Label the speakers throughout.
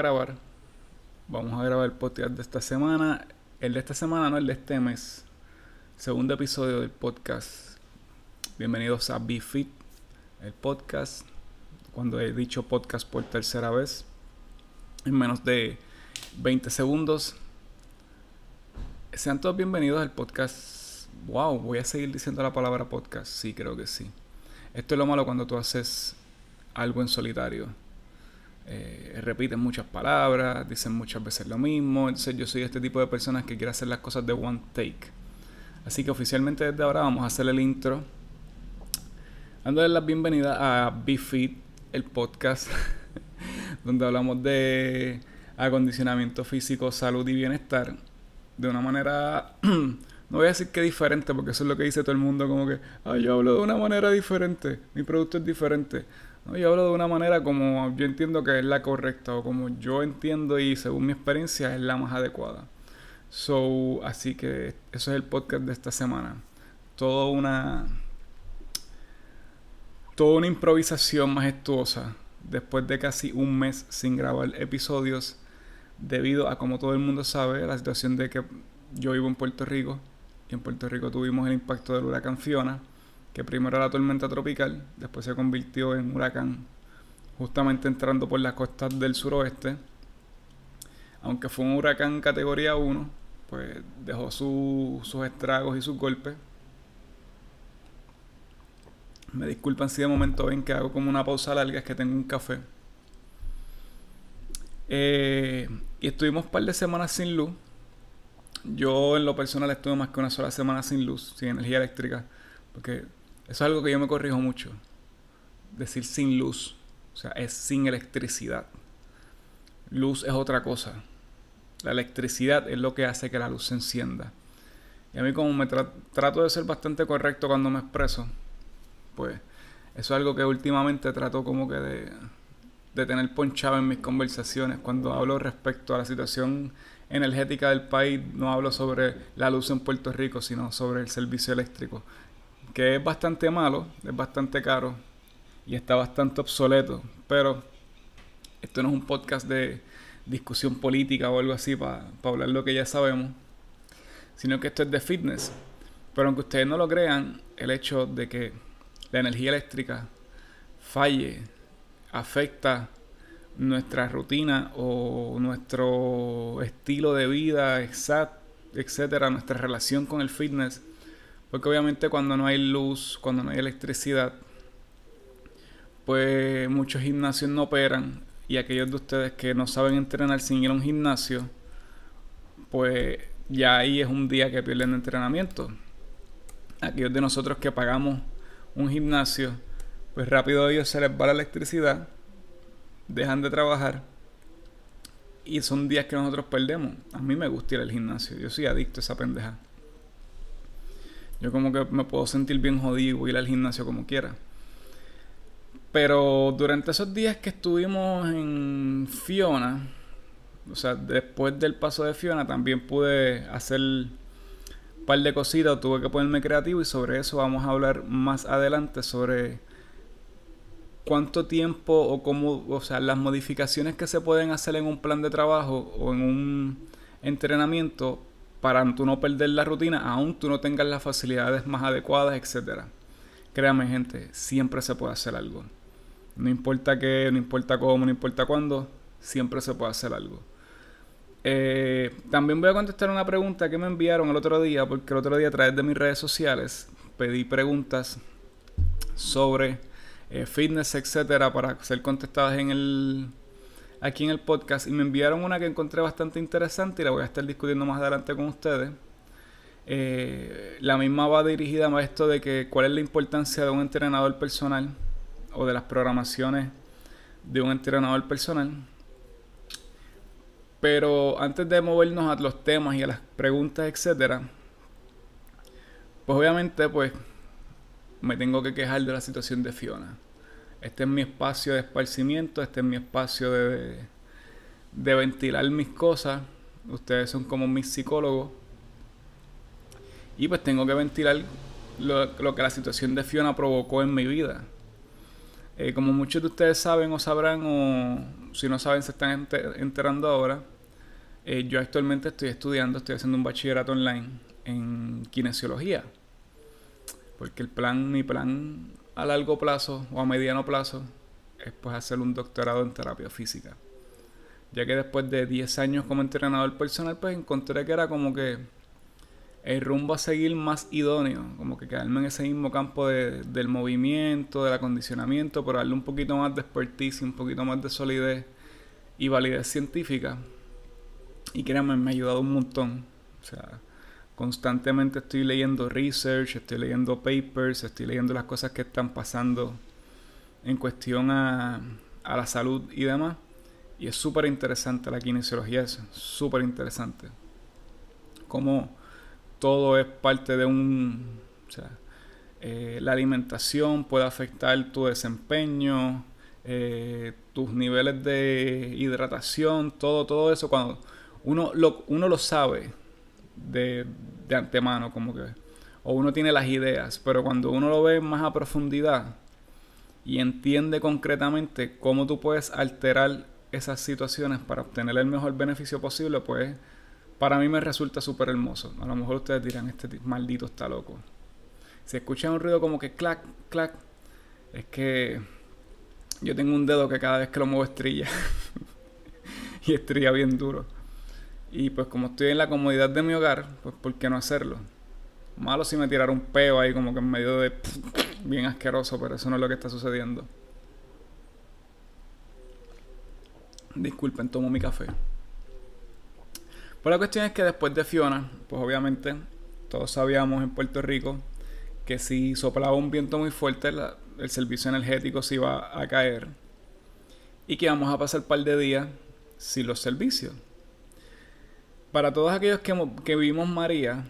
Speaker 1: grabar. Vamos a grabar el podcast de esta semana. El de esta semana, no el de este mes. Segundo episodio del podcast. Bienvenidos a BeFit, el podcast. Cuando he dicho podcast por tercera vez. En menos de 20 segundos. Sean todos bienvenidos al podcast. Wow, voy a seguir diciendo la palabra podcast. Sí, creo que sí. Esto es lo malo cuando tú haces algo en solitario eh, repiten muchas palabras, dicen muchas veces lo mismo. Entonces yo soy este tipo de personas que quiere hacer las cosas de one take. Así que oficialmente desde ahora vamos a hacer el intro. Dándole la bienvenida a BeFit, el podcast, donde hablamos de acondicionamiento físico, salud y bienestar de una manera, no voy a decir que diferente, porque eso es lo que dice todo el mundo, como que, yo hablo de una manera diferente, mi producto es diferente. Yo hablo de una manera como yo entiendo que es la correcta o como yo entiendo y según mi experiencia es la más adecuada. So, así que eso es el podcast de esta semana. Toda una toda una improvisación majestuosa después de casi un mes sin grabar episodios debido a como todo el mundo sabe la situación de que yo vivo en Puerto Rico y en Puerto Rico tuvimos el impacto del huracán Fiona que primero era tormenta tropical, después se convirtió en huracán, justamente entrando por las costas del suroeste. Aunque fue un huracán categoría 1, pues dejó sus estragos y sus golpes. Me disculpan si de momento ven que hago como una pausa larga, es que tengo un café. Eh, y estuvimos un par de semanas sin luz. Yo en lo personal estuve más que una sola semana sin luz, sin energía eléctrica, porque eso es algo que yo me corrijo mucho. Decir sin luz. O sea, es sin electricidad. Luz es otra cosa. La electricidad es lo que hace que la luz se encienda. Y a mí como me trato de ser bastante correcto cuando me expreso, pues eso es algo que últimamente trato como que de, de tener ponchado en mis conversaciones. Cuando hablo respecto a la situación energética del país, no hablo sobre la luz en Puerto Rico, sino sobre el servicio eléctrico que es bastante malo, es bastante caro y está bastante obsoleto. Pero esto no es un podcast de discusión política o algo así para hablar lo que ya sabemos, sino que esto es de fitness. Pero aunque ustedes no lo crean, el hecho de que la energía eléctrica falle afecta nuestra rutina o nuestro estilo de vida, etcétera, nuestra relación con el fitness porque obviamente cuando no hay luz, cuando no hay electricidad, pues muchos gimnasios no operan. Y aquellos de ustedes que no saben entrenar sin ir a un gimnasio, pues ya ahí es un día que pierden entrenamiento. Aquellos de nosotros que pagamos un gimnasio, pues rápido a ellos se les va la electricidad, dejan de trabajar y son días que nosotros perdemos. A mí me gusta ir al gimnasio, yo soy adicto a esa pendeja. Yo como que me puedo sentir bien jodido y ir al gimnasio como quiera. Pero durante esos días que estuvimos en Fiona, o sea, después del paso de Fiona, también pude hacer un par de cositas, tuve que ponerme creativo y sobre eso vamos a hablar más adelante sobre cuánto tiempo o cómo, o sea, las modificaciones que se pueden hacer en un plan de trabajo o en un entrenamiento para tú no perder la rutina, aún tú no tengas las facilidades más adecuadas, etc. Créame gente, siempre se puede hacer algo. No importa qué, no importa cómo, no importa cuándo, siempre se puede hacer algo. Eh, también voy a contestar una pregunta que me enviaron el otro día, porque el otro día a través de mis redes sociales pedí preguntas sobre eh, fitness, etcétera, para ser contestadas en el, aquí en el podcast y me enviaron una que encontré bastante interesante y la voy a estar discutiendo más adelante con ustedes. Eh, la misma va dirigida a esto de que cuál es la importancia de un entrenador personal o de las programaciones de un entrenador personal. Pero antes de movernos a los temas y a las preguntas, etcétera, pues obviamente pues me tengo que quejar de la situación de Fiona. Este es mi espacio de esparcimiento, este es mi espacio de, de ventilar mis cosas. Ustedes son como mis psicólogos. Y pues tengo que ventilar lo, que la situación de Fiona provocó en mi vida. Eh, como muchos de ustedes saben o sabrán o si no saben, se están enterando ahora. Eh, yo actualmente estoy estudiando, estoy haciendo un bachillerato online en kinesiología. Porque el plan, mi plan a largo plazo o a mediano plazo es pues hacer un doctorado en terapia física. Ya que después de 10 años como entrenador personal, pues encontré que era como que el rumbo a seguir más idóneo, como que quedarme en ese mismo campo del movimiento, del acondicionamiento, pero darle un poquito más de expertise, un poquito más de solidez y validez científica. Y créanme, me ha ayudado un montón. Constantemente estoy leyendo research, estoy leyendo papers, estoy leyendo las cosas que están pasando en cuestión a, la salud y demás. Y es súper interesante la kinesiología, es súper interesante. Como todo es parte de un... O sea, eh, la alimentación puede afectar tu desempeño, eh, tus niveles de hidratación, todo, todo eso. Cuando uno lo, uno lo sabe de, de antemano, como que... O uno tiene las ideas, pero cuando uno lo ve más a profundidad y entiende concretamente cómo tú puedes alterar esas situaciones para obtener el mejor beneficio posible, pues para mí me resulta súper hermoso. A lo mejor ustedes dirán, este maldito está loco. Si escuchan un ruido como que clac, clac, es que yo tengo un dedo que cada vez que lo muevo estrella. y estrella bien duro. Y pues como estoy en la comodidad de mi hogar, pues ¿por qué no hacerlo? Malo si me tirara un peo ahí como que en medio de... bien asqueroso, pero eso no es lo que está sucediendo. Disculpen, tomo mi café. Pues la cuestión es que después de Fiona, pues obviamente todos sabíamos en Puerto Rico que si soplaba un viento muy fuerte el servicio energético se iba a caer y que íbamos a pasar un par de días sin los servicios. Para todos aquellos que, que vimos María,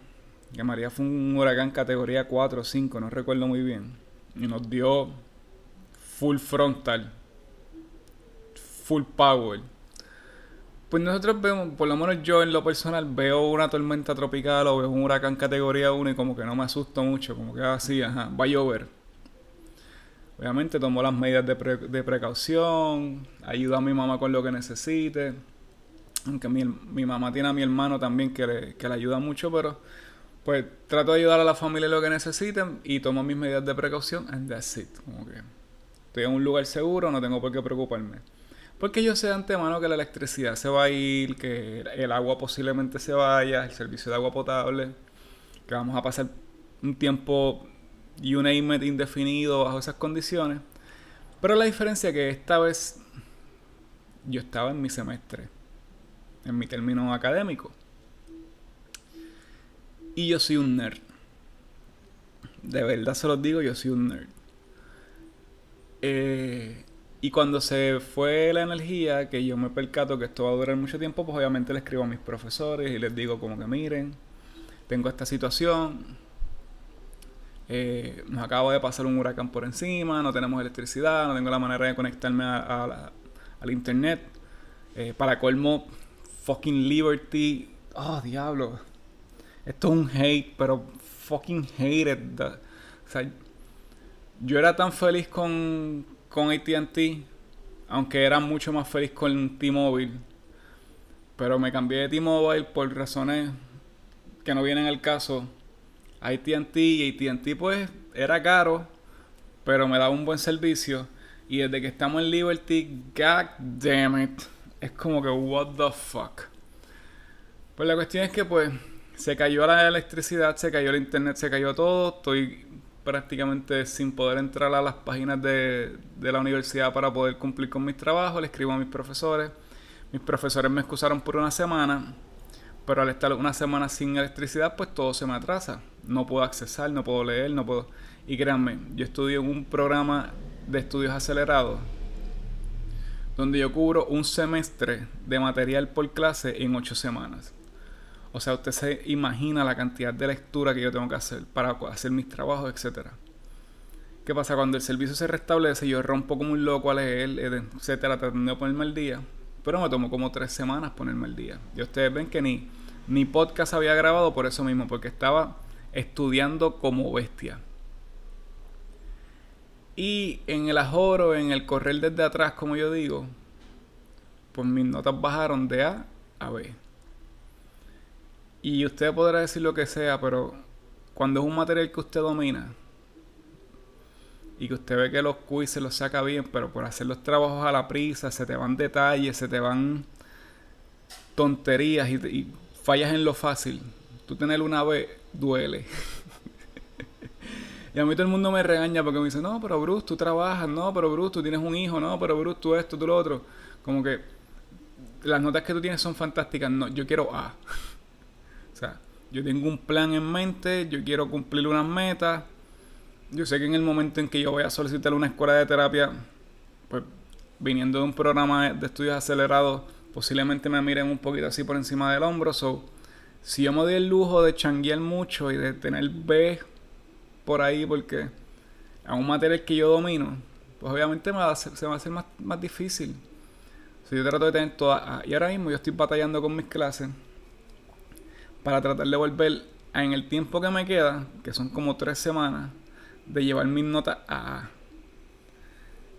Speaker 1: que María fue un huracán categoría 4 o 5, no recuerdo muy bien, y nos dio full frontal full power. Pues nosotros vemos, por lo menos yo en lo personal, veo una tormenta tropical o veo un huracán categoría 1 y como que no me asusto mucho, como que así, ajá, va a llover. Obviamente tomo las medidas de, precaución, ayudo a mi mamá con lo que necesite. Aunque mi, mi mamá tiene a mi hermano también que le, que le ayuda mucho, pero pues trato de ayudar a la familia lo que necesiten y tomo mis medidas de precaución and that's it. Como que estoy en un lugar seguro, no tengo por qué preocuparme. Porque yo sé de antemano que la electricidad se va a ir, que el agua posiblemente se vaya, el servicio de agua potable, que vamos a pasar un tiempo y un name indefinido bajo esas condiciones. Pero la diferencia es que esta vez yo estaba en mi semestre, en mi término académico. Y yo soy un nerd. De verdad se los digo, yo soy un nerd. Eh, y cuando se fue la energía, que yo me percato que esto va a durar mucho tiempo, pues obviamente le escribo a mis profesores y les digo como que miren, tengo esta situación, eh, nos acaba de pasar un huracán por encima, no tenemos electricidad, no tengo la manera de conectarme al internet. Eh, para colmo, fucking Liberty. Oh, diablo. Esto es un hate, pero fucking hated. O sea, yo era tan feliz con, con ATT, aunque era mucho más feliz con T-Mobile. Pero me cambié de T-Mobile por razones que no vienen al caso. ATT y ATT pues era caro, pero me daba un buen servicio. Y desde que estamos en Liberty, god damn it, es como que what the fuck. Pues la cuestión es que pues se cayó la electricidad, se cayó el internet, se cayó todo. Estoy prácticamente sin poder entrar a las páginas de, de, la universidad para poder cumplir con mis trabajos. Le escribo a mis profesores. Mis profesores me excusaron por una semana, pero al estar una semana sin electricidad, pues todo se me atrasa. No puedo accesar, no puedo leer, no puedo... Y créanme, yo estudio en un programa de estudios acelerados donde yo cubro un semestre de material por clase en ocho semanas. O sea, usted se imagina la cantidad de lectura que yo tengo que hacer para hacer mis trabajos, etcétera. ¿Qué pasa? Cuando el servicio se restablece, yo rompo como un loco a leer, etcétera, tratando de ponerme al día. Pero me tomó como tres semanas ponerme al día. Y ustedes ven que ni, ni podcast había grabado por eso mismo, porque estaba estudiando como bestia. Y en el ajoro, en el correr desde atrás, como yo digo, pues mis notas bajaron de A a B. Y usted podrá decir lo que sea, pero cuando es un material que usted domina y que usted ve que los quiz se los saca bien, pero por hacer los trabajos a la prisa, se te van detalles, se te van tonterías y, fallas en lo fácil. Tú tener una B duele. y a mí todo el mundo me regaña porque me dice, no, pero Bruce, tú trabajas, no, pero Bruce, tú tienes un hijo, no, pero Bruce, tú esto, tú lo otro. Como que las notas que tú tienes son fantásticas. No, yo quiero A. o sea, yo tengo un plan en mente, yo quiero cumplir unas metas. Yo sé que en el momento en que yo voy a solicitar una escuela de terapia, pues viniendo de un programa de estudios acelerados, posiblemente me miren un poquito así por encima del hombro. So, si yo me doy el lujo de changuear mucho y de tener B por ahí, porque a un material que yo domino, pues obviamente me va a se me va a hacer más, más difícil yo trato de tener todas. Ah, y ahora mismo yo estoy batallando con mis clases para tratar de volver en el tiempo que me queda, que son como tres semanas, de llevar mis notas a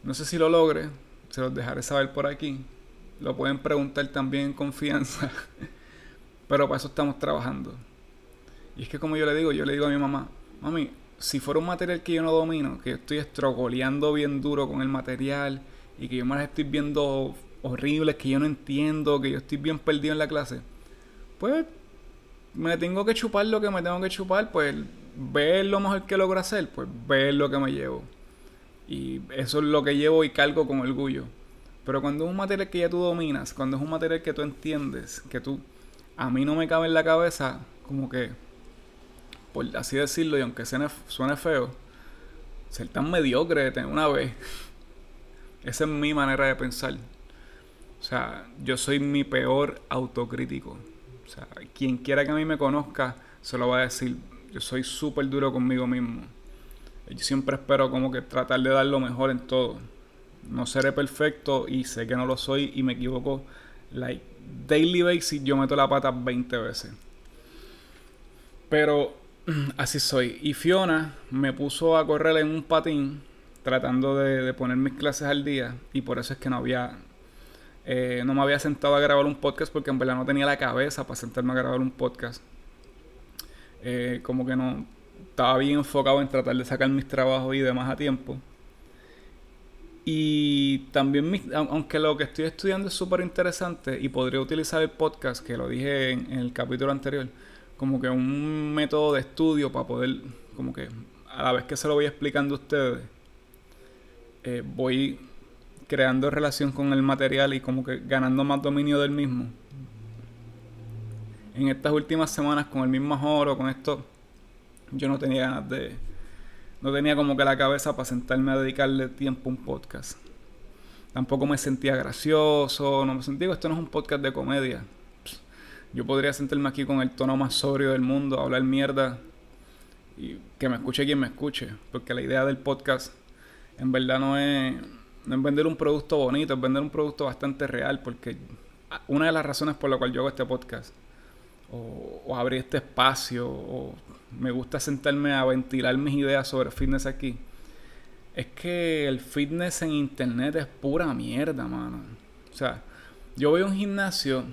Speaker 1: No sé si lo logre, se los dejaré saber por aquí. Lo pueden preguntar también en confianza. Pero para eso estamos trabajando. Y es que como yo le digo, yo le digo a mi mamá, mami, si fuera un material que yo no domino, que estoy estrogoleando bien duro con el material y que yo me las estoy viendo horribles que yo no entiendo, que yo estoy bien perdido en la clase, pues me tengo que chupar lo que me tengo que chupar, pues ver lo mejor que logro hacer, pues ver lo que me llevo. Y eso es lo que llevo y cargo con orgullo. Pero cuando es un material que ya tú dominas, cuando es un material que tú entiendes, que tú, a mí no me cabe en la cabeza, como que, por así decirlo, y aunque suene, feo, ser tan mediocre de tener una vez. Esa es mi manera de pensar. O sea, yo soy mi peor autocrítico. O sea, quien quiera que a mí me conozca, se lo va a decir. Yo soy súper duro conmigo mismo. Yo siempre espero como que tratar de dar lo mejor en todo. No seré perfecto y sé que no lo soy y me equivoco. Like, daily basis yo meto la pata 20 veces. Pero así soy. Y Fiona me puso a correr en un patín tratando de, poner mis clases al día y por eso es que no había eh, no me había sentado a grabar un podcast porque en verdad no tenía la cabeza para sentarme a grabar un podcast. Eh, como que no estaba bien enfocado en tratar de sacar mis trabajos y demás a tiempo. Y también, aunque lo que estoy estudiando es súper interesante y podría utilizar el podcast, que lo dije en, el capítulo anterior, como que un método de estudio para poder, como que a la vez que se lo voy explicando a ustedes, eh, voy creando relación con el material y como que ganando más dominio del mismo. En estas últimas semanas con el mismo oro, con esto, yo no tenía ganas de... No tenía como que la cabeza para sentarme a dedicarle tiempo a un podcast. Tampoco me sentía gracioso, no me sentía, esto no es un podcast de comedia. Yo podría sentarme aquí con el tono más sobrio del mundo, hablar mierda y que me escuche quien me escuche, porque la idea del podcast en verdad no es no vender un producto bonito, es vender un producto bastante real, porque una de las razones por la cual yo hago este podcast, o, o abrir este espacio, o me gusta sentarme a ventilar mis ideas sobre fitness aquí, es que el fitness en internet es pura mierda, mano. O sea, yo voy a un gimnasio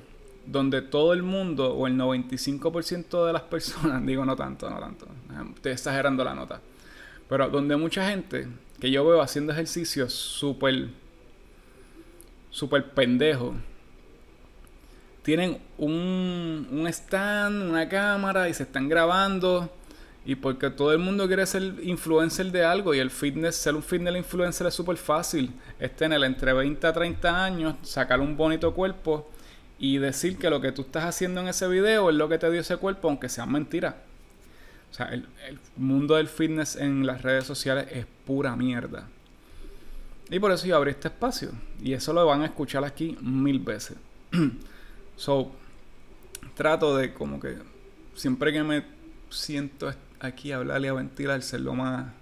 Speaker 1: donde todo el mundo, o el 95% de las personas, digo no tanto, no tanto, estoy exagerando la nota, pero donde mucha gente que yo veo haciendo ejercicios súper, súper pendejo. Tienen un, un stand, una cámara y se están grabando. Y porque todo el mundo quiere ser influencer de algo y el fitness, ser un fitness influencer es súper fácil. Es tener entre 20 a 30 años, sacar un bonito cuerpo y decir que lo que tú estás haciendo en ese video es lo que te dio ese cuerpo, aunque sea mentira. O sea, el, mundo del fitness en las redes sociales es pura mierda. Y por eso yo abrí este espacio. Y eso lo van a escuchar aquí mil veces. so, trato de como que siempre que me siento aquí a hablar y a ventilar, ser lo más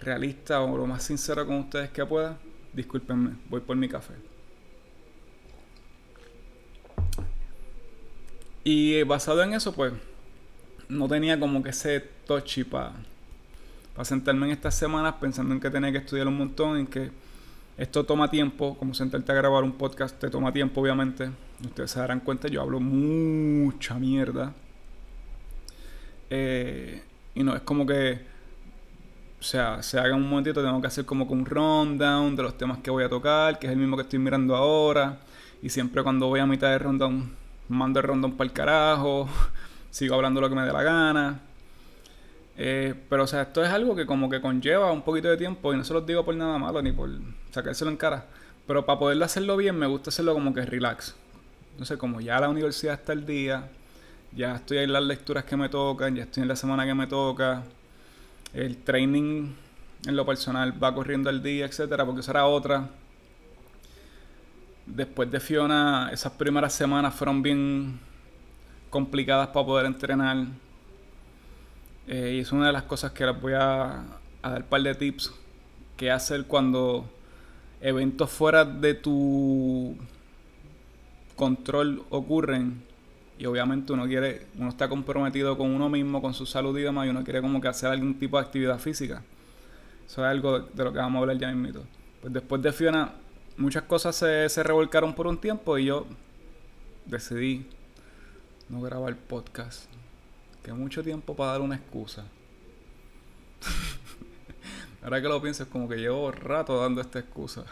Speaker 1: realista o lo más sincero con ustedes que pueda. Discúlpenme, voy por mi café. Y basado en eso, pues no tenía como que ese touchy para sentarme en estas semanas pensando en que tenía que estudiar un montón, en que Esto toma tiempo, como sentarte a grabar un podcast te toma tiempo, obviamente. Ustedes se darán cuenta, yo hablo mucha mierda. Eh, y no es como que, o sea, se haga un momentito, tengo que hacer como que un rundown de los temas que voy a tocar, que es el mismo que estoy mirando ahora. Y siempre cuando voy a mitad de rundown, mando el rundown para el carajo, sigo hablando lo que me dé la gana. Eh, pero, o sea, esto es algo que como que conlleva un poquito de tiempo y no se los digo por nada malo ni por sacárselo en cara. Pero para poderlo hacerlo bien me gusta hacerlo como que relax. No sé, como ya la universidad está el día, ya estoy en las lecturas que me tocan, ya estoy en la semana que me toca, el training en lo personal va corriendo al día, etcétera, porque será otra. Después de Fiona, esas primeras semanas fueron bien complicadas para poder entrenar eh, y es una de las cosas que les voy a, dar un par de tips que hacer cuando eventos fuera de tu control ocurren y obviamente uno quiere, uno está comprometido con uno mismo, con su salud y demás, y uno quiere como que hacer algún tipo de actividad física. Eso es algo de, lo que vamos a hablar ya mismo. Pues después de Fiona, muchas cosas se, se revolcaron por un tiempo y yo decidí no grabar podcast que mucho tiempo para dar una excusa. Ahora que lo pienso, es como que llevo rato dando esta excusa.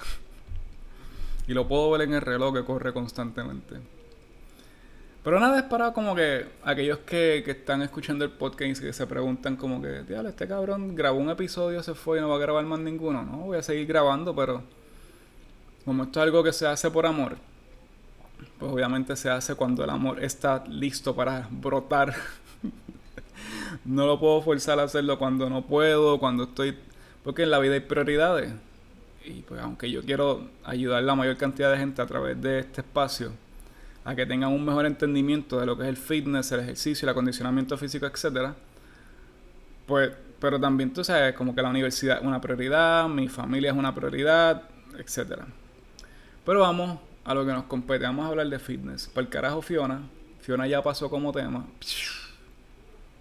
Speaker 1: y lo puedo ver en el reloj que corre constantemente. Pero nada es para como que aquellos que, que están escuchando el podcast y que se preguntan como que, diablo, este cabrón grabó un episodio, se fue y no va a grabar más ninguno. No, voy a seguir grabando, pero como esto es algo que se hace por amor, pues obviamente se hace cuando el amor está listo para brotar no lo puedo forzar a hacerlo cuando no puedo, cuando estoy... Porque en la vida hay prioridades. Y pues aunque yo quiero ayudar a la mayor cantidad de gente a través de este espacio a que tengan un mejor entendimiento de lo que es el fitness, el ejercicio, el acondicionamiento físico, etcétera, pues, pero también tú sabes, como que la universidad es una prioridad, mi familia es una prioridad, etcétera. Pero vamos a lo que nos compete, vamos a hablar de fitness. Para el carajo Fiona, Fiona ya pasó como tema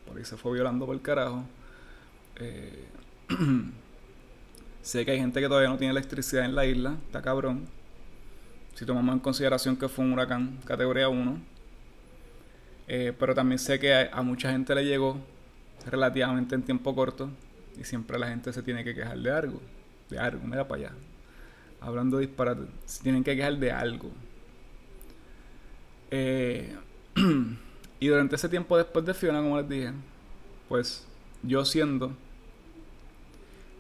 Speaker 1: por ahí se fue violando por el carajo. Eh, sé que hay gente que todavía no tiene electricidad en la isla, está cabrón. Si tomamos en consideración que fue un huracán categoría 1. Eh, pero también sé que a, mucha gente le llegó relativamente en tiempo corto y siempre la gente se tiene que quejar de algo. De algo, mira para allá. Hablando disparate, se tienen que quejar de algo. Eh, Y durante ese tiempo después de Fiona, como les dije, pues yo siendo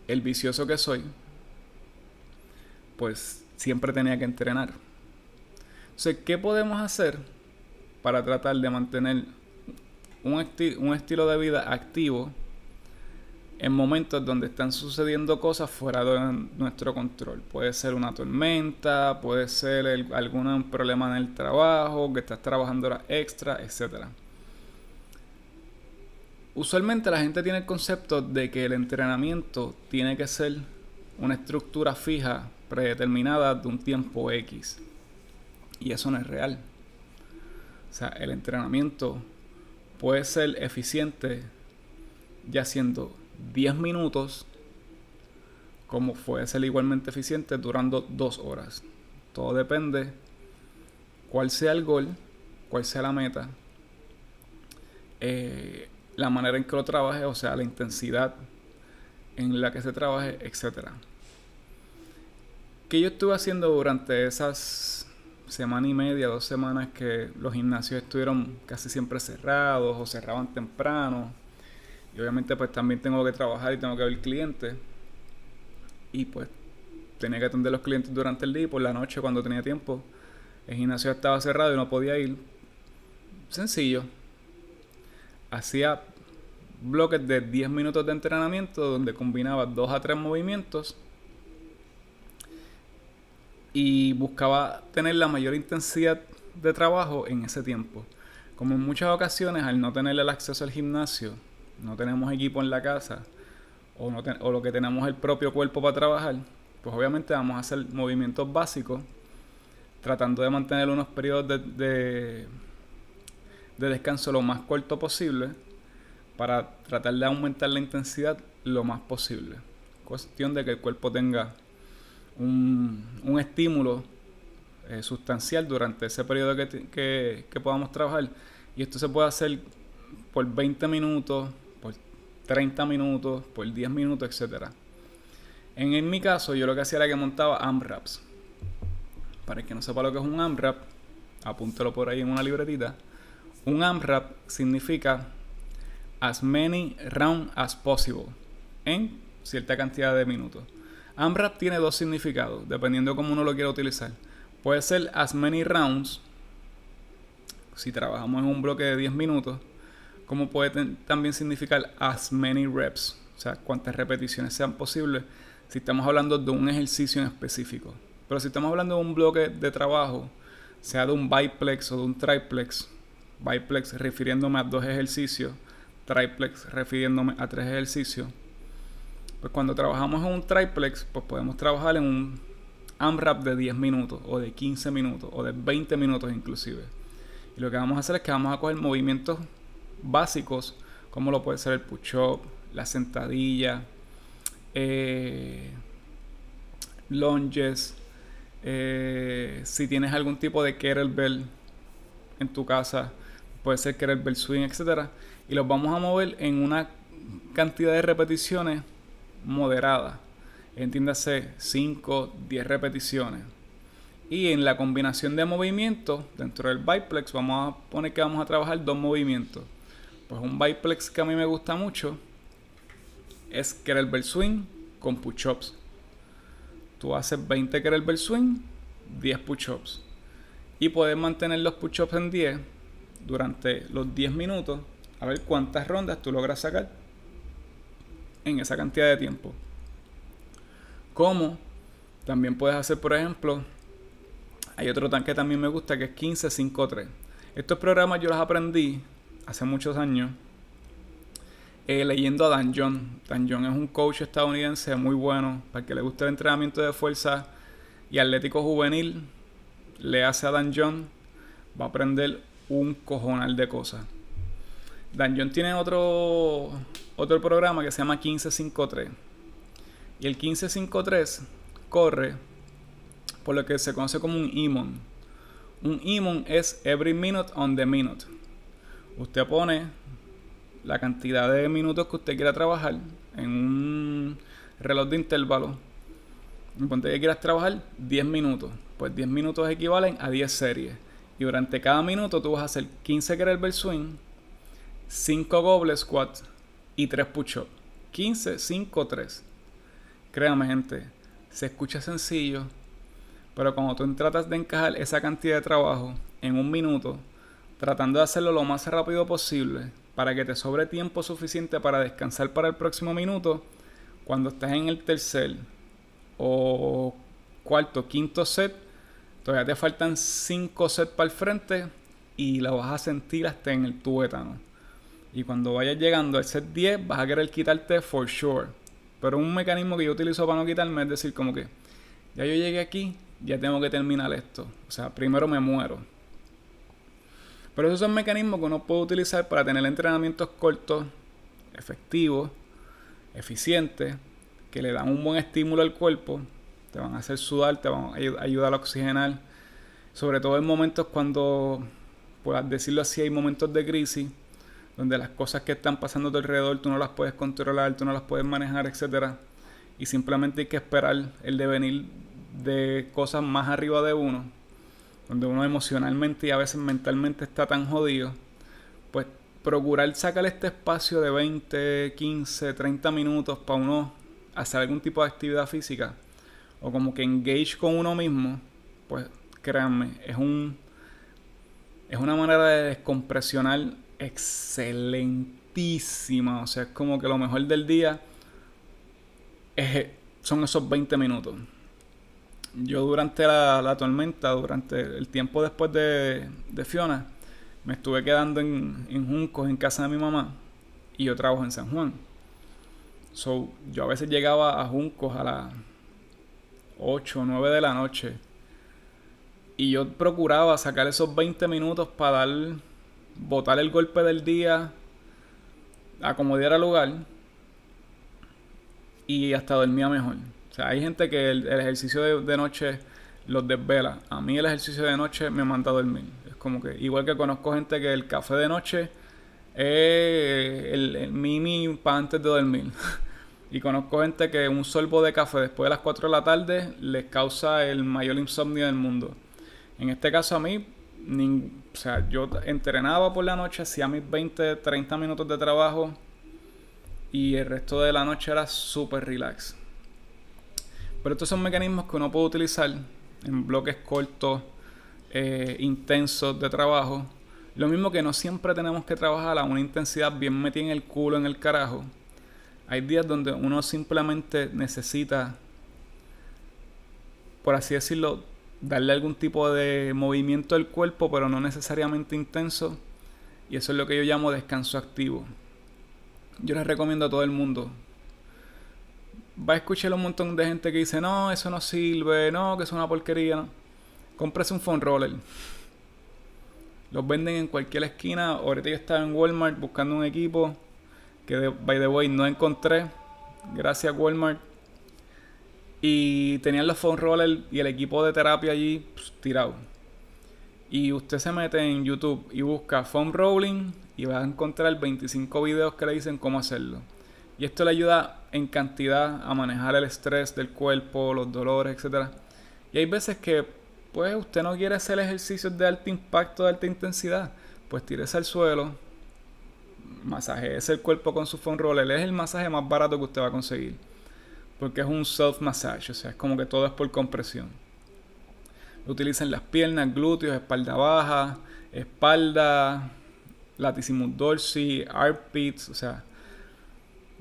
Speaker 1: el vicioso que soy, pues siempre tenía que entrenar. Entonces, ¿qué podemos hacer para tratar de mantener un, un estilo de vida activo en momentos donde están sucediendo cosas fuera de nuestro control. Puede ser una tormenta, puede ser algún problema en el trabajo, que estás trabajando horas extra, etc. Usualmente la gente tiene el concepto de que el entrenamiento tiene que ser una estructura fija, predeterminada de un tiempo X. Y eso no es real. O sea, el entrenamiento puede ser eficiente ya siendo 10 minutos, como puede ser igualmente eficiente durando 2 horas. Todo depende cuál sea el gol, cuál sea la meta, eh, la manera en que lo trabaje, o sea, la intensidad en la que se trabaje, etc. ¿Qué yo estuve haciendo durante esas semana y media, dos semanas que los gimnasios estuvieron casi siempre cerrados o cerraban temprano? Y obviamente pues también tengo que trabajar y tengo que ver clientes. Y pues tenía que atender los clientes durante el día y por la noche cuando tenía tiempo. El gimnasio estaba cerrado y no podía ir. Sencillo. Hacía bloques de 10 minutos de entrenamiento donde combinaba 2 a 3 movimientos y buscaba tener la mayor intensidad de trabajo en ese tiempo. Como en muchas ocasiones, al no tener el acceso al gimnasio, no tenemos equipo en la casa o, no o lo que tenemos el propio cuerpo para trabajar, pues obviamente vamos a hacer movimientos básicos tratando de mantener unos periodos de, de, de descanso lo más corto posible para tratar de aumentar la intensidad lo más posible. Cuestión de que el cuerpo tenga un, un estímulo eh, sustancial durante ese periodo que, que, podamos trabajar. Y esto se puede hacer por 20 minutos, 30 minutos, por 10 minutos, etc. En, mi caso, yo lo que hacía era que montaba AMRAPs. Para el que no sepa lo que es un AMRAP, apúntelo por ahí en una libretita. Un AMRAP significa as many rounds as possible en cierta cantidad de minutos. AMRAP tiene dos significados, dependiendo de cómo uno lo quiera utilizar. Puede ser as many rounds, si trabajamos en un bloque de 10 minutos, como puede también significar as many reps, o sea, cuántas repeticiones sean posibles si estamos hablando de un ejercicio en específico. Pero si estamos hablando de un bloque de trabajo, sea de un biplex o de un triplex, biplex refiriéndome a dos ejercicios, triplex refiriéndome a tres ejercicios, pues cuando trabajamos en un triplex, pues podemos trabajar en un AMRAP de 10 minutos o de 15 minutos o de 20 minutos inclusive. Y lo que vamos a hacer es que vamos a coger movimientos básicos como lo puede ser el push-up, la sentadilla, eh, lunges, eh, si tienes algún tipo de kettlebell en tu casa, puede ser kettlebell swing, etc. Y los vamos a mover en una cantidad de repeticiones moderada entiéndase 5, 10 repeticiones. Y en la combinación de movimientos, dentro del biplex, vamos a poner que vamos a trabajar dos movimientos. Pues un biplex que a mí me gusta mucho es kettlebell swing con push-ups. Tú haces 20 kettlebell swing, 10 push-ups. Y puedes mantener los push-ups en 10 durante los 10 minutos. A ver cuántas rondas tú logras sacar en esa cantidad de tiempo. Como también puedes hacer, por ejemplo, hay otro tanque que también me gusta que es 1553. Estos programas yo los aprendí hace muchos años eh, leyendo a Dan John. Dan John es un coach estadounidense muy bueno. Para que le guste el entrenamiento de fuerza y atlético juvenil, le hace a Dan John, va a aprender un cojonal de cosas. Dan John tiene otro, otro programa que se llama 1553 y el 1553 corre por lo que se conoce como un IMON. Un IMON es every minute on the minute. Usted pone la cantidad de minutos que usted quiera trabajar en un reloj de intervalo. Ponte que quieras trabajar 10 minutos. Pues 10 minutos equivalen a 10 series. Y durante cada minuto tú vas a hacer 15 kettlebell swing, 5 goblet squats y 3 push-ups. 15, 5, 3. Créame, gente, se escucha sencillo, pero cuando tú tratas de encajar esa cantidad de trabajo en un minuto, tratando de hacerlo lo más rápido posible, para que te sobre tiempo suficiente para descansar para el próximo minuto, cuando estás en el tercer o cuarto, quinto set, todavía te faltan cinco sets para el frente y la vas a sentir hasta en el tuétano. Y cuando vayas llegando al set 10, vas a querer quitarte for sure. Pero un mecanismo que yo utilizo para no quitarme es decir, como que ya yo llegué aquí, ya tengo que terminar esto. O sea, primero me muero. Pero esos son mecanismos que uno puede utilizar para tener entrenamientos cortos, efectivos, eficientes, que le dan un buen estímulo al cuerpo, te van a hacer sudar, te van a ayudar a oxigenar. Sobre todo en momentos cuando, por decirlo así, hay momentos de crisis donde las cosas que están pasando a tu alrededor tú no las puedes controlar, tú no las puedes manejar, etcétera, y simplemente hay que esperar el devenir de cosas más arriba de uno, donde uno emocionalmente y a veces mentalmente está tan jodido, pues procurar sacar este espacio de 20, 15, 30 minutos para uno hacer algún tipo de actividad física o como que engage con uno mismo, pues créanme, es un es una manera de descompresionar excelentísima. O sea, es como que lo mejor del día son esos 20 minutos. Yo durante la, tormenta, durante el tiempo después de, Fiona, me estuve quedando en, Juncos, en casa de mi mamá, y yo trabajo en San Juan. So, yo a veces llegaba a Juncos a las 8 o 9 de la noche. Y yo procuraba sacar esos 20 minutos para dar botar el golpe del día, acomodar al lugar y hasta dormía mejor. Sea, hay gente que el, ejercicio de, noche los desvela. A mí el ejercicio de noche me manda a dormir. Es como que, igual que conozco gente que el café de noche es el, mimi para antes de dormir. y conozco gente que un sorbo de café después de las 4 de la tarde les causa el mayor insomnio del mundo. En este caso a mí, o sea, yo entrenaba por la noche, hacía mis 20, 30 minutos de trabajo y el resto de la noche era súper relax. Pero estos son mecanismos que uno puede utilizar en bloques cortos, eh, intensos de trabajo. Lo mismo que no siempre tenemos que trabajar a una intensidad bien metida en el culo, en el carajo. Hay días donde uno simplemente necesita, por así decirlo, darle algún tipo de movimiento al cuerpo, pero no necesariamente intenso. Y eso es lo que yo llamo descanso activo. Yo les recomiendo a todo el mundo. Va a escuchar un montón de gente que dice, no, eso no sirve, no, que es una porquería. No. Cómprese un phone roller. Los venden en cualquier esquina. Ahorita yo estaba en Walmart buscando un equipo que, by the way, no encontré. Gracias, Walmart. Y tenían los phone rollers y el equipo de terapia allí pues, tirado. Y usted se mete en YouTube y busca foam rolling y va a encontrar 25 videos que le dicen cómo hacerlo. Y esto le ayuda en cantidad a manejar el estrés del cuerpo, los dolores, etc. Y hay veces que pues usted no quiere hacer ejercicios de alto impacto, de alta intensidad. Pues tírese al suelo, masaje el cuerpo con su foam roller. Es el masaje más barato que usted va a conseguir porque es un self massage, o sea, es como que todo es por compresión. Lo utilizan las piernas, glúteos, espalda baja, espalda, latissimus dorsi, armpits, o sea,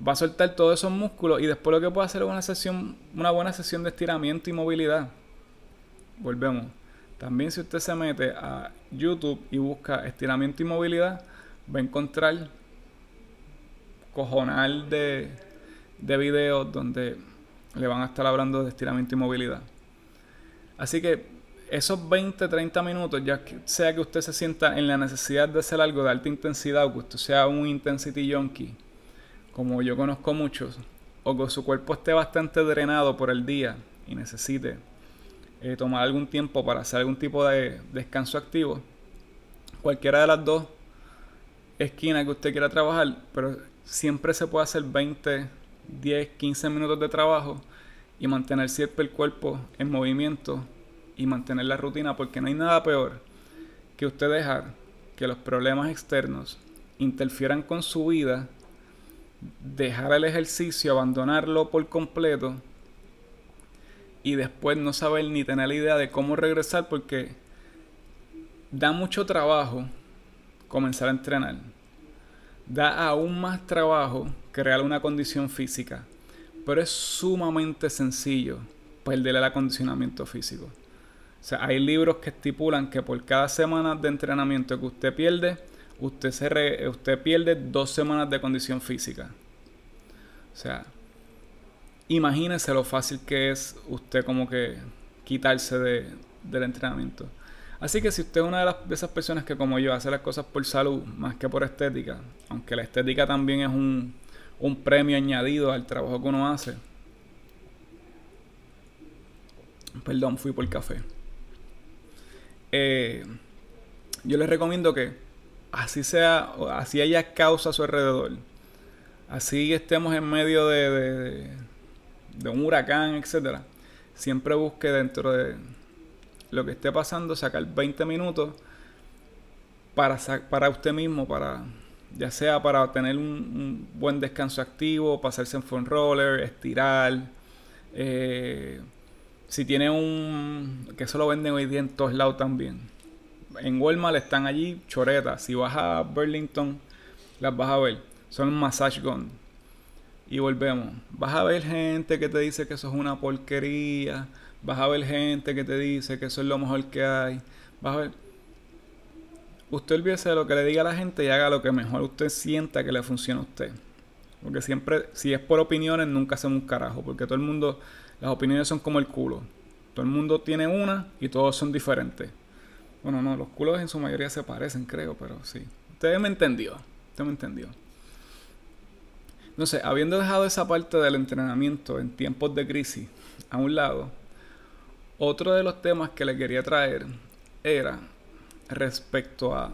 Speaker 1: va a soltar todos esos músculos y después lo que puede hacer es una sesión, una buena sesión de estiramiento y movilidad. Volvemos. También si usted se mete a YouTube y busca estiramiento y movilidad, va a encontrar cojonal de de videos donde le van a estar hablando de estiramiento y movilidad. Así que esos 20, 30 minutos, ya sea que usted se sienta en la necesidad de hacer algo de alta intensidad o que usted sea un intensity junkie, como yo conozco muchos, o que su cuerpo esté bastante drenado por el día y necesite eh, tomar algún tiempo para hacer algún tipo de descanso activo, cualquiera de las dos esquinas que usted quiera trabajar, pero siempre se puede hacer 20, 10, 15 minutos de trabajo y mantener siempre el cuerpo en movimiento y mantener la rutina porque no hay nada peor que usted dejar que los problemas externos interfieran con su vida, dejar el ejercicio, abandonarlo por completo y después no saber ni tener la idea de cómo regresar porque da mucho trabajo comenzar a entrenar. Da aún más trabajo crear una condición física, pero es sumamente sencillo perder el acondicionamiento físico. O sea, hay libros que estipulan que por cada semana de entrenamiento que usted pierde, usted, se usted pierde dos semanas de condición física. O sea, imagínese lo fácil que es usted como que quitarse de, del entrenamiento. Así que si usted es una de esas personas que como yo hace las cosas por salud más que por estética, aunque la estética también es un, un premio añadido al trabajo que uno hace. Perdón, fui por café. Eh, yo les recomiendo que así sea, así haya causa a su alrededor, así estemos en medio de, de, un huracán, etcétera, siempre busque dentro de lo que esté pasando sacar 20 minutos para, para usted mismo, para ya sea para tener un, buen descanso activo, pasarse en foam roller, estirar. Eh, si tiene un. que eso lo venden hoy día en todos lados también. En Walmart están allí choretas. Si vas a Burlington, las vas a ver. Son massage gun. Y volvemos. Vas a ver gente que te dice que eso es una porquería. Vas a ver gente que te dice que eso es lo mejor que hay. Vas a ver usted olvídese de lo que le diga a la gente y haga lo que mejor usted sienta que le funciona a usted. Porque siempre, si es por opiniones, nunca hacemos un carajo. Porque todo el mundo, las opiniones son como el culo. Todo el mundo tiene una y todos son diferentes. Bueno, no, los culos en su mayoría se parecen, creo, pero sí. Usted me entendió. Usted me entendió. No sé, habiendo dejado esa parte del entrenamiento en tiempos de crisis a un lado, otro de los temas que le quería traer era respecto a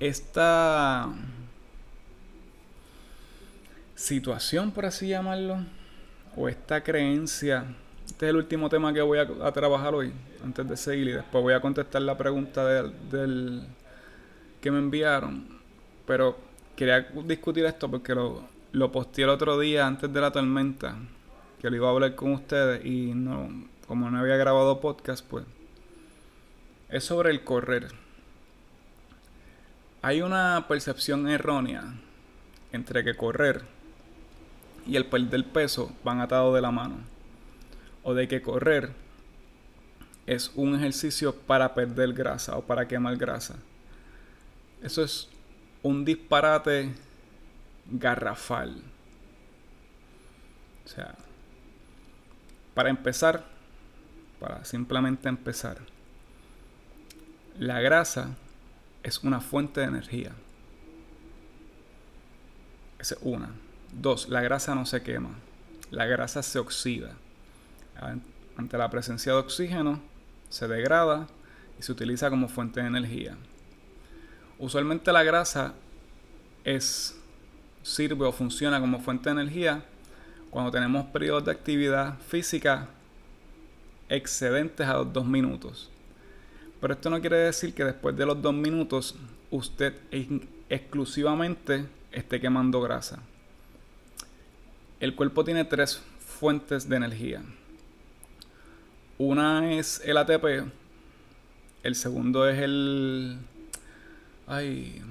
Speaker 1: esta situación, por así llamarlo, o esta creencia. Este es el último tema que voy a, trabajar hoy, antes de seguir, y después voy a contestar la pregunta del, que me enviaron. Pero quería discutir esto porque lo, lo posteé el otro día antes de la tormenta, que lo iba a hablar con ustedes y no, como no había grabado podcast, pues es sobre el correr. Hay una percepción errónea entre que correr y el perder peso van atados de la mano. O de que correr es un ejercicio para perder grasa o para quemar grasa. Eso es un disparate garrafal. O sea, para empezar, para simplemente empezar, la grasa es una fuente de energía. Esa es una. Dos, la grasa no se quema. La grasa se oxida. Ante la presencia de oxígeno, se degrada y se utiliza como fuente de energía. Usualmente la grasa es, sirve o funciona como fuente de energía cuando tenemos periodos de actividad física excedentes a los dos minutos. Pero esto no quiere decir que después de los dos minutos usted exclusivamente esté quemando grasa. El cuerpo tiene tres fuentes de energía. Una es el ATP, el segundo es el ay,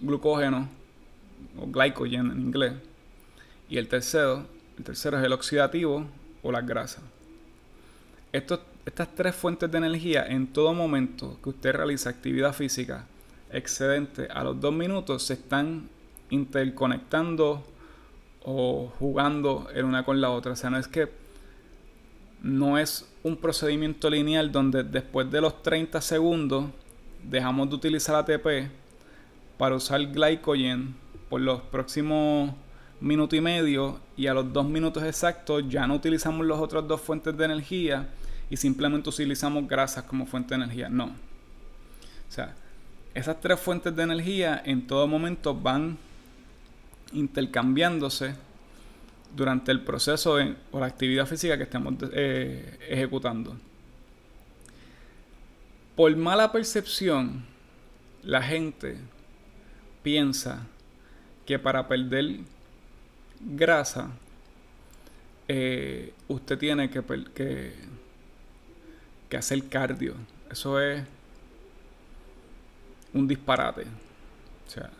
Speaker 1: glucógeno o glycogen en inglés y el tercero, el tercero es el oxidativo o las grasas. Estos estas tres fuentes de energía en todo momento que usted realiza actividad física excedente a los dos minutos se están interconectando o jugando en una con la otra. O sea, no es que no es un procedimiento lineal donde después de los 30 segundos dejamos de utilizar ATP para usar glycogen por los próximos minuto y medio y a los dos minutos exactos ya no utilizamos las otras dos fuentes de energía y simplemente utilizamos grasas como fuente de energía. No. O sea, esas tres fuentes de energía en todo momento van intercambiándose durante el proceso o la actividad física que estemos eh, ejecutando. Por mala percepción, la gente piensa que para perder grasa, eh, usted tiene que, que hacer cardio. Eso es un disparate. O sea,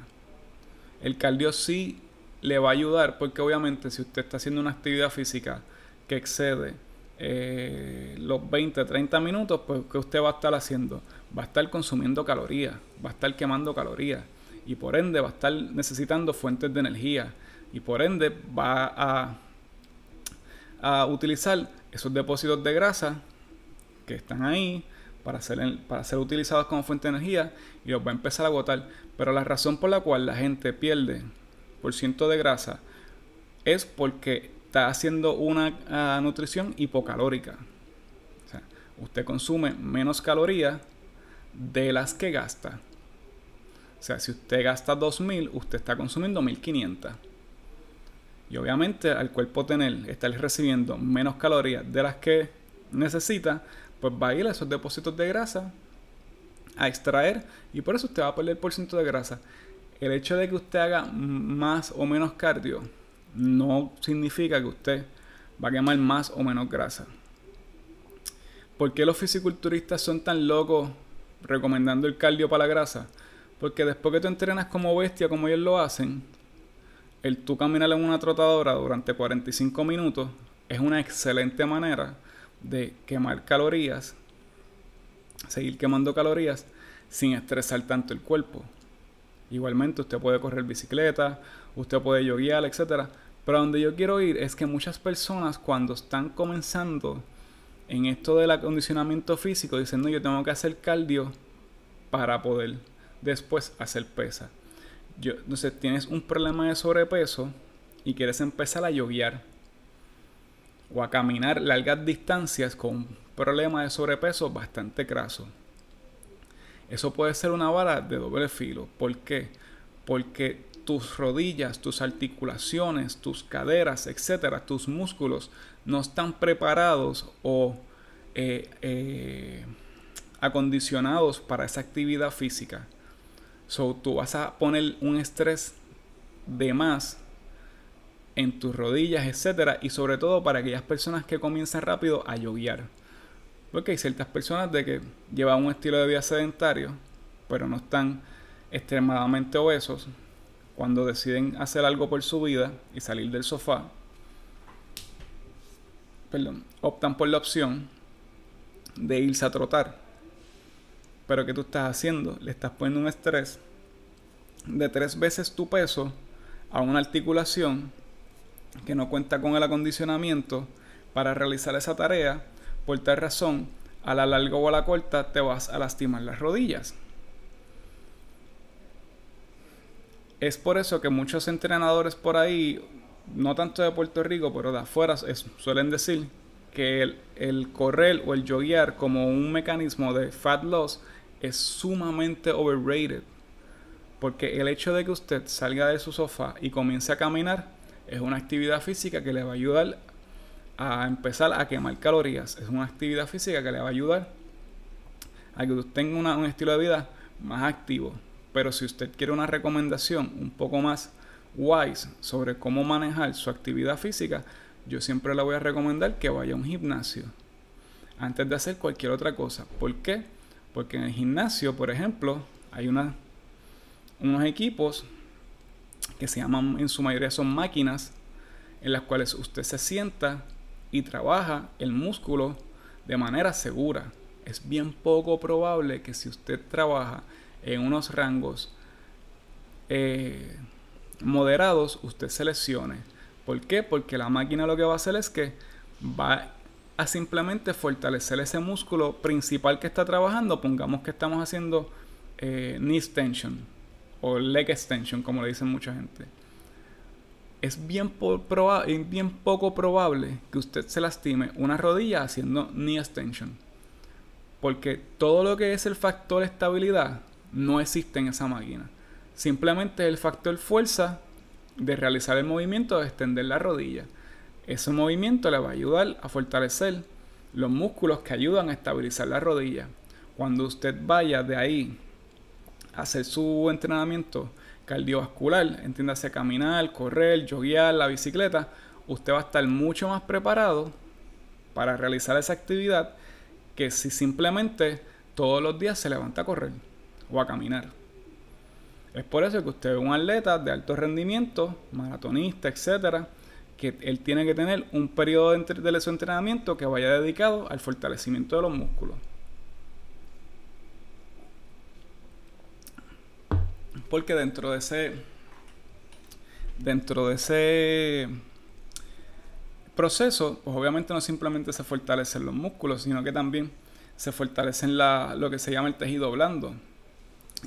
Speaker 1: el cardio sí le va a ayudar porque obviamente si usted está haciendo una actividad física que excede eh, los 20, 30 minutos, pues ¿qué usted va a estar haciendo? Va a estar consumiendo calorías, va a estar quemando calorías y por ende va a estar necesitando fuentes de energía y por ende va a, a utilizar esos depósitos de grasa que están ahí para ser, para ser utilizados como fuente de energía y los va a empezar a agotar. Pero la razón por la cual la gente pierde por ciento de grasa es porque está haciendo una ah, nutrición hipocalórica. O sea, usted consume menos calorías de las que gasta. O sea, si usted gasta 2000, usted está consumiendo 1500. Y obviamente al cuerpo tener, estar recibiendo menos calorías de las que necesita, pues va a ir a esos depósitos de grasa a extraer y por eso usted va a perder por ciento de grasa. El hecho de que usted haga más o menos cardio no significa que usted va a quemar más o menos grasa. ¿Por qué los fisiculturistas son tan locos recomendando el cardio para la grasa? Porque después que tú entrenas como bestia, como ellos lo hacen, el tú caminar en una trotadora durante 45 minutos es una excelente manera de quemar calorías, seguir quemando calorías sin estresar tanto el cuerpo. Igualmente usted puede correr bicicleta, usted puede yoguear, etc. Pero donde yo quiero ir es que muchas personas cuando están comenzando en esto del acondicionamiento físico dicen, no, yo tengo que hacer cardio para poder después hacer pesa. Yo, entonces tienes un problema de sobrepeso y quieres empezar a yoguear o a caminar largas distancias con un problema de sobrepeso bastante graso. Eso puede ser una vara de doble filo. ¿Por qué? Porque tus rodillas, tus articulaciones, tus caderas, etcétera, tus músculos no están preparados o eh, eh, acondicionados para esa actividad física. So, tú vas a poner un estrés de más en tus rodillas, etcétera, y sobre todo para aquellas personas que comienzan rápido a yoguear. Porque hay ciertas personas de que llevan un estilo de vida sedentario, pero no están extremadamente obesos, cuando deciden hacer algo por su vida y salir del sofá, perdón, optan por la opción de irse a trotar. Pero ¿qué tú estás haciendo? Le estás poniendo un estrés de tres veces tu peso a una articulación que no cuenta con el acondicionamiento para realizar esa tarea. Por tal razón, a la larga o a la corta te vas a lastimar las rodillas. Es por eso que muchos entrenadores por ahí, no tanto de Puerto Rico, pero de afuera, suelen decir que el, el, correr o el joguear como un mecanismo de fat loss es sumamente overrated. Porque el hecho de que usted salga de su sofá y comience a caminar es una actividad física que le va a ayudar a empezar a quemar calorías. Es una actividad física que le va a ayudar a que usted tenga un estilo de vida más activo. Pero si usted quiere una recomendación un poco más wise sobre cómo manejar su actividad física, yo siempre le voy a recomendar que vaya a un gimnasio antes de hacer cualquier otra cosa. ¿Por qué? Porque en el gimnasio, por ejemplo, hay una, unos equipos que se llaman, en su mayoría son máquinas, en las cuales usted se sienta y trabaja el músculo de manera segura. Es bien poco probable que si usted trabaja en unos rangos eh, moderados, usted se lesione. ¿Por qué? Porque la máquina lo que va a hacer es que va a simplemente fortalecer ese músculo principal que está trabajando. Pongamos que estamos haciendo eh, knee extension o leg extension, como le dicen mucha gente. Es bien, poco probable que usted se lastime una rodilla haciendo knee extension. Porque todo lo que es el factor estabilidad no existe en esa máquina. Simplemente el factor fuerza de realizar el movimiento de extender la rodilla. Ese movimiento le va a ayudar a fortalecer los músculos que ayudan a estabilizar la rodilla. Cuando usted vaya de ahí a hacer su entrenamiento cardiovascular, entiéndase caminar, correr, joguear, la bicicleta, usted va a estar mucho más preparado para realizar esa actividad que si simplemente todos los días se levanta a correr o a caminar. Es por eso que usted ve un atleta de alto rendimiento, maratonista, etcétera, que él tiene que tener un periodo de, su entrenamiento que vaya dedicado al fortalecimiento de los músculos. Porque dentro de ese dentro de ese proceso, pues obviamente no simplemente se fortalecen los músculos, sino que también se fortalecen la, lo que se llama el tejido blando,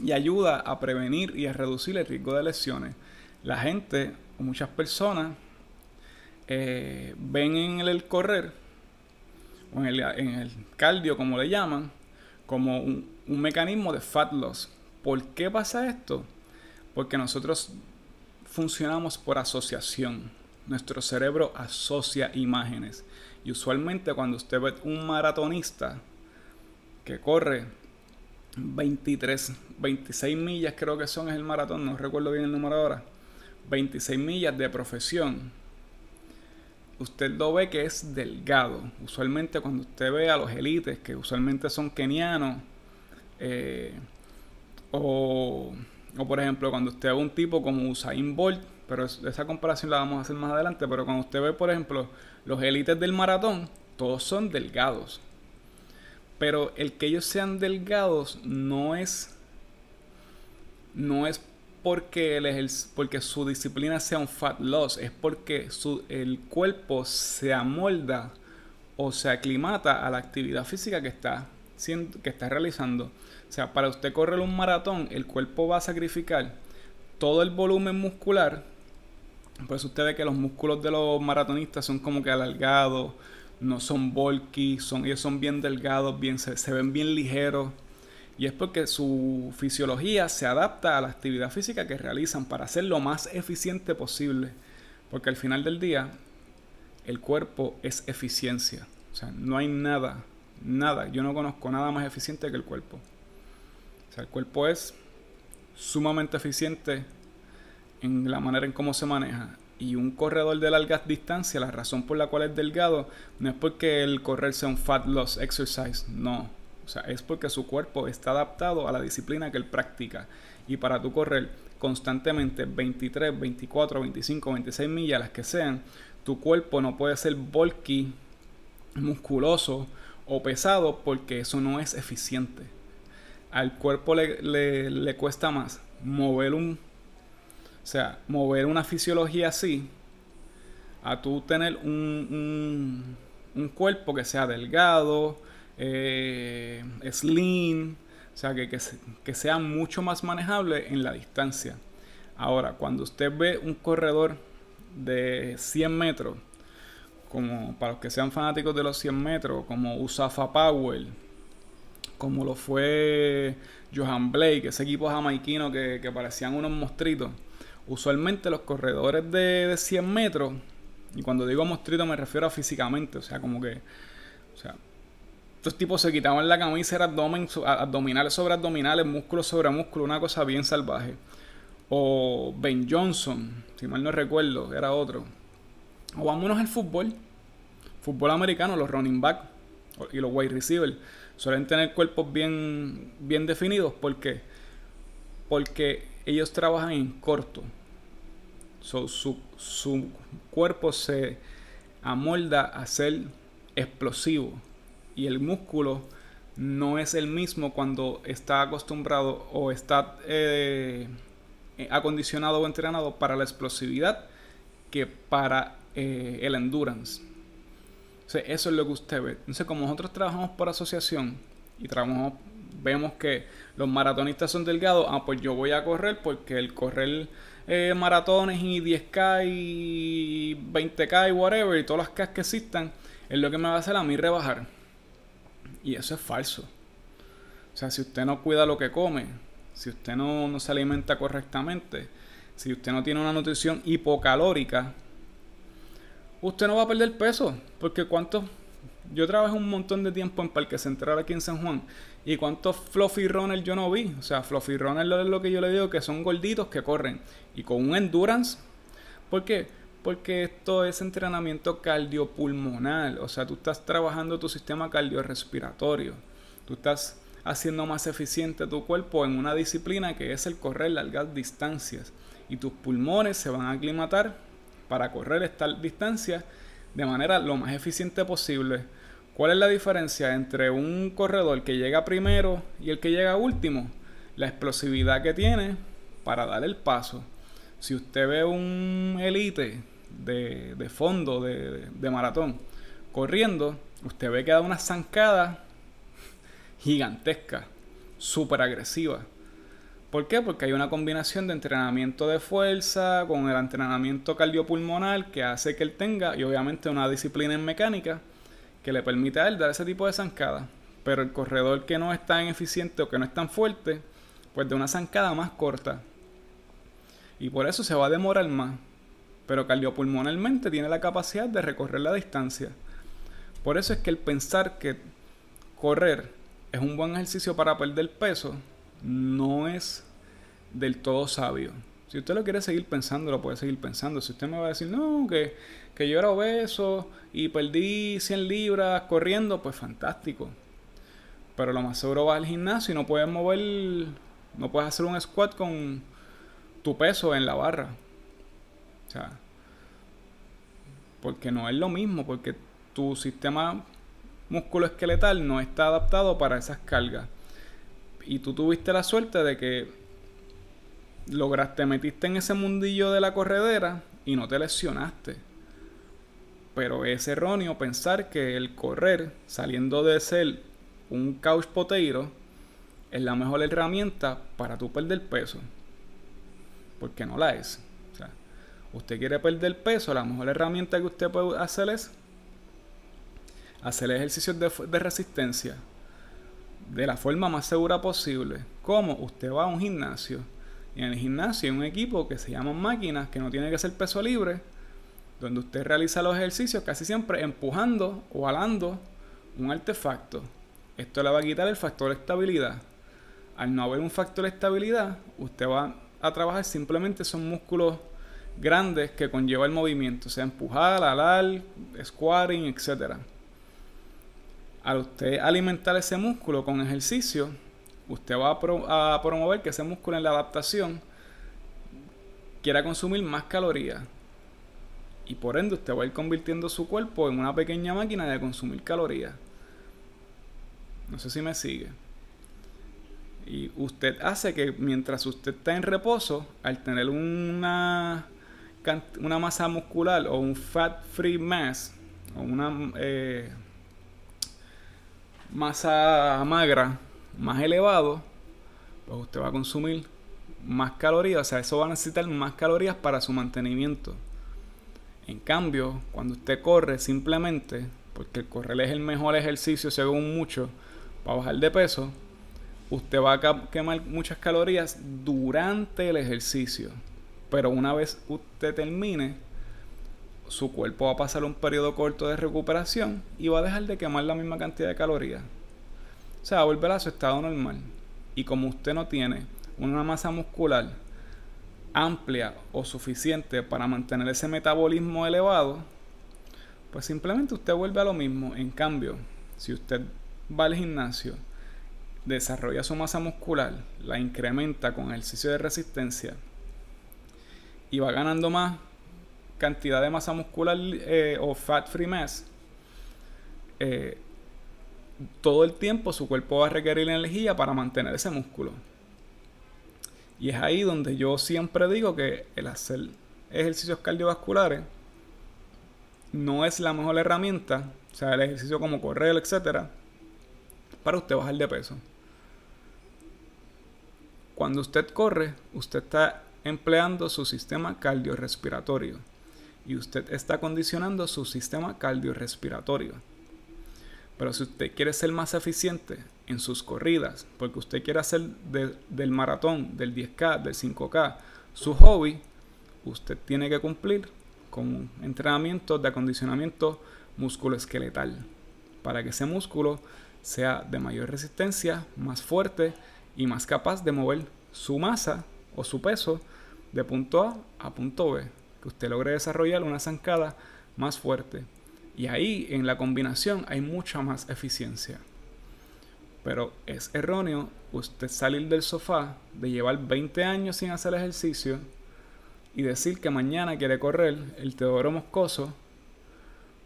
Speaker 1: y ayuda a prevenir y a reducir el riesgo de lesiones. La gente o muchas personas eh, ven en el, correr o en el, cardio, como le llaman, como un, un mecanismo de fat loss. ¿Por qué pasa esto? Porque nosotros funcionamos por asociación. Nuestro cerebro asocia imágenes. Y usualmente cuando usted ve un maratonista que corre 23, 26 millas creo que son es el maratón, no recuerdo bien el número ahora. 26 millas de profesión. Usted lo ve que es delgado. Usualmente cuando usted ve a los élites, que usualmente son kenianos, eh, o, o, por ejemplo cuando usted ve un tipo como Usain Bolt, pero esa comparación la vamos a hacer más adelante, pero cuando usted ve por ejemplo los élites del maratón, todos son delgados pero el que ellos sean delgados no es. No es porque, el, porque su disciplina sea un fat loss, es porque su, el cuerpo se amolda o se aclimata a la actividad física que está, que está realizando. O sea, para usted correr un maratón, el cuerpo va a sacrificar todo el volumen muscular, pues usted ve que los músculos de los maratonistas son como que alargados, no son bulky, son, ellos son bien delgados, bien, se, se ven bien ligeros. Y es porque su fisiología se adapta a la actividad física que realizan para ser lo más eficiente posible. Porque al final del día, el cuerpo es eficiencia. O sea, no hay nada, nada, yo no conozco nada más eficiente que el cuerpo. O sea, el cuerpo es sumamente eficiente en la manera en cómo se maneja. Y un corredor de largas distancias, la razón por la cual es delgado, no es porque el correr sea un fat loss exercise, no. O sea, es porque su cuerpo está adaptado a la disciplina que él practica. Y para tú correr constantemente 23, 24, 25, 26 millas, las que sean, tu cuerpo no puede ser bulky, musculoso o pesado porque eso no es eficiente. Al cuerpo le, le cuesta más mover un o sea, mover una fisiología así, a tú tener un, un, cuerpo que sea delgado, eh, slim, o sea, que, que, sea mucho más manejable en la distancia. Ahora, cuando usted ve un corredor de 100 metros, como para los que sean fanáticos de los 100 metros, como Usafa Powell, como lo fue Johan Blake, ese equipo jamaiquino que, que parecían unos monstruitos usualmente los corredores de, 100 metros, y cuando digo mostrito me refiero a físicamente, o sea, como que, o sea, estos tipos se quitaban la camisa, era abdomen, abdominales sobre abdominales, músculo sobre músculo, una cosa bien salvaje. O Ben Johnson, si mal no recuerdo, era otro. O vámonos al fútbol. Fútbol americano, los running back y los wide receivers suelen tener cuerpos bien, bien definidos. ¿Por qué? Porque ellos trabajan en corto su, cuerpo se amolda a ser explosivo y el músculo no es el mismo cuando está acostumbrado o está eh, acondicionado o entrenado para la explosividad que para eh, el endurance. Eso es lo que usted ve. Entonces, como nosotros trabajamos por asociación y trabajamos, vemos que los maratonistas son delgados, ah, pues yo voy a correr porque el correr eh, maratones y 10K y 20K y whatever y todas las K que existan, es lo que me va a hacer a mí rebajar. Y eso es falso. O sea, si usted no cuida lo que come, si usted no, no se alimenta correctamente, si usted no tiene una nutrición hipocalórica, usted no va a perder peso. Porque cuántos yo trabajé un montón de tiempo en Parque Central aquí en San Juan. ¿Y cuántos fluffy runners yo no vi? O sea, fluffy runners es lo que yo le digo que son gorditos que corren. Y con un endurance. ¿Por qué? Porque esto es entrenamiento cardiopulmonar. O sea, tú estás trabajando tu sistema cardiorrespiratorio. Tú estás haciendo más eficiente tu cuerpo en una disciplina que es el correr largas distancias. Y tus pulmones se van a aclimatar para correr estas distancias de manera lo más eficiente posible ¿Cuál es la diferencia entre un corredor que llega primero y el que llega último? La explosividad que tiene para dar el paso. Si usted ve un elite de, fondo, de, de, maratón, corriendo, usted ve que da una zancada gigantesca, súper agresiva. ¿Por qué? Porque hay una combinación de entrenamiento de fuerza con el entrenamiento cardiopulmonar que hace que él tenga, y obviamente una disciplina en mecánica, que le permite a él dar ese tipo de zancada. Pero el corredor que no es tan eficiente o que no es tan fuerte, pues de una zancada más corta. Y por eso se va a demorar más. Pero cardiopulmonalmente tiene la capacidad de recorrer la distancia. Por eso es que el pensar que correr es un buen ejercicio para perder peso no es del todo sabio. Si usted lo quiere seguir pensando, lo puede seguir pensando. Si usted me va a decir, no, que, que yo era obeso y perdí 100 libras corriendo, pues fantástico. Pero lo más seguro vas al gimnasio y no puedes mover, no puedes hacer un squat con tu peso en la barra. O sea, porque no es lo mismo, porque tu sistema musculoesqueletal no está adaptado para esas cargas. Y tú tuviste la suerte de que lograste, metiste en ese mundillo de la corredera y no te lesionaste. Pero es erróneo pensar que el correr, saliendo de ser un couch potato, es la mejor herramienta para tú perder peso. porque no la es. O sea, usted quiere perder peso, la mejor herramienta que usted puede hacer es hacer ejercicios de, de resistencia de la forma más segura posible. Como usted va a un gimnasio y en el gimnasio hay un equipo que se llama máquinas, que no tiene que ser peso libre, donde usted realiza los ejercicios casi siempre empujando o alando un artefacto. Esto le va a quitar el factor de estabilidad. Al no haber un factor de estabilidad, usted va a trabajar simplemente son músculos grandes que conlleva el movimiento, sea empujar, alar, squatting, etc. Al usted alimentar ese músculo con ejercicio, usted va a, promover que ese músculo en la adaptación quiera consumir más calorías. Y por ende usted va a ir convirtiendo su cuerpo en una pequeña máquina de consumir calorías. No sé si me sigue. Y usted hace que mientras usted está en reposo, al tener una, una masa muscular o un fat free mass, o una eh, masa magra más elevado, pues usted va a consumir más calorías, o sea, eso va a necesitar más calorías para su mantenimiento. En cambio, cuando usted corre simplemente, porque el correr es el mejor ejercicio según mucho para bajar de peso, usted va a quemar muchas calorías durante el ejercicio. Pero una vez usted termine, su cuerpo va a pasar un periodo corto de recuperación y va a dejar de quemar la misma cantidad de calorías. O sea, volver a su estado normal. Y como usted no tiene una masa muscular amplia o suficiente para mantener ese metabolismo elevado, pues simplemente usted vuelve a lo mismo. En cambio, si usted va al gimnasio, desarrolla su masa muscular, la incrementa con ejercicio de resistencia y va ganando más cantidad de masa muscular eh, o fat free mass, eh, todo el tiempo su cuerpo va a requerir energía para mantener ese músculo. Y es ahí donde yo siempre digo que el hacer ejercicios cardiovasculares no es la mejor herramienta, o sea, el ejercicio como correr, etcétera, para usted bajar de peso. Cuando usted corre, usted está empleando su sistema cardiorrespiratorio y usted está condicionando su sistema cardiorrespiratorio. Pero si usted quiere ser más eficiente en sus corridas, porque usted quiere hacer del maratón, del 10K, del 5K, su hobby, usted tiene que cumplir con entrenamiento de acondicionamiento musculoesqueletal para que ese músculo sea de mayor resistencia, más fuerte y más capaz de mover su masa o su peso de punto A a punto B, que usted logre desarrollar una zancada más fuerte. Y ahí en la combinación hay mucha más eficiencia. Pero es erróneo usted salir del sofá de llevar 20 años sin hacer ejercicio y decir que mañana quiere correr el Teodoro Moscoso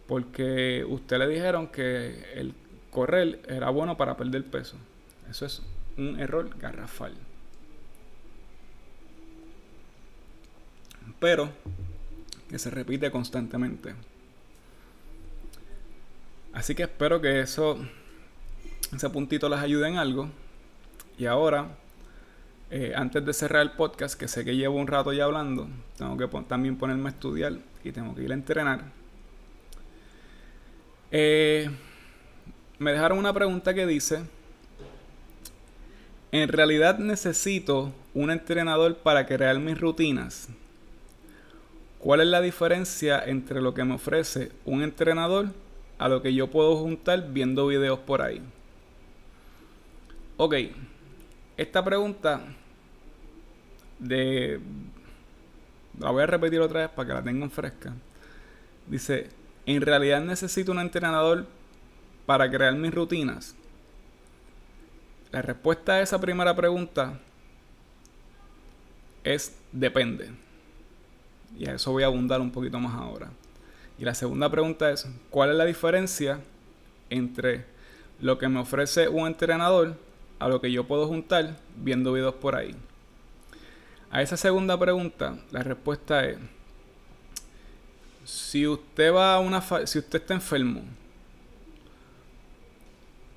Speaker 1: porque usted le dijeron que el correr era bueno para perder peso. Eso es un error garrafal. Pero que se repite constantemente. Así que espero que eso, ese puntito les ayude en algo. Y ahora, eh, antes de cerrar el podcast, que sé que llevo un rato ya hablando, tengo que también ponerme a estudiar y tengo que ir a entrenar. Eh, me dejaron una pregunta que dice, ¿en realidad necesito un entrenador para crear mis rutinas? ¿Cuál es la diferencia entre lo que me ofrece un entrenador a lo que yo puedo juntar viendo videos por ahí. Ok, esta pregunta de... La voy a repetir otra vez para que la tengan fresca. Dice, ¿en realidad necesito un entrenador para crear mis rutinas? La respuesta a esa primera pregunta es depende. Y a eso voy a abundar un poquito más ahora. Y la segunda pregunta es, ¿cuál es la diferencia entre lo que me ofrece un entrenador a lo que yo puedo juntar viendo videos por ahí? A esa segunda pregunta, la respuesta es, si usted va a una si usted está enfermo,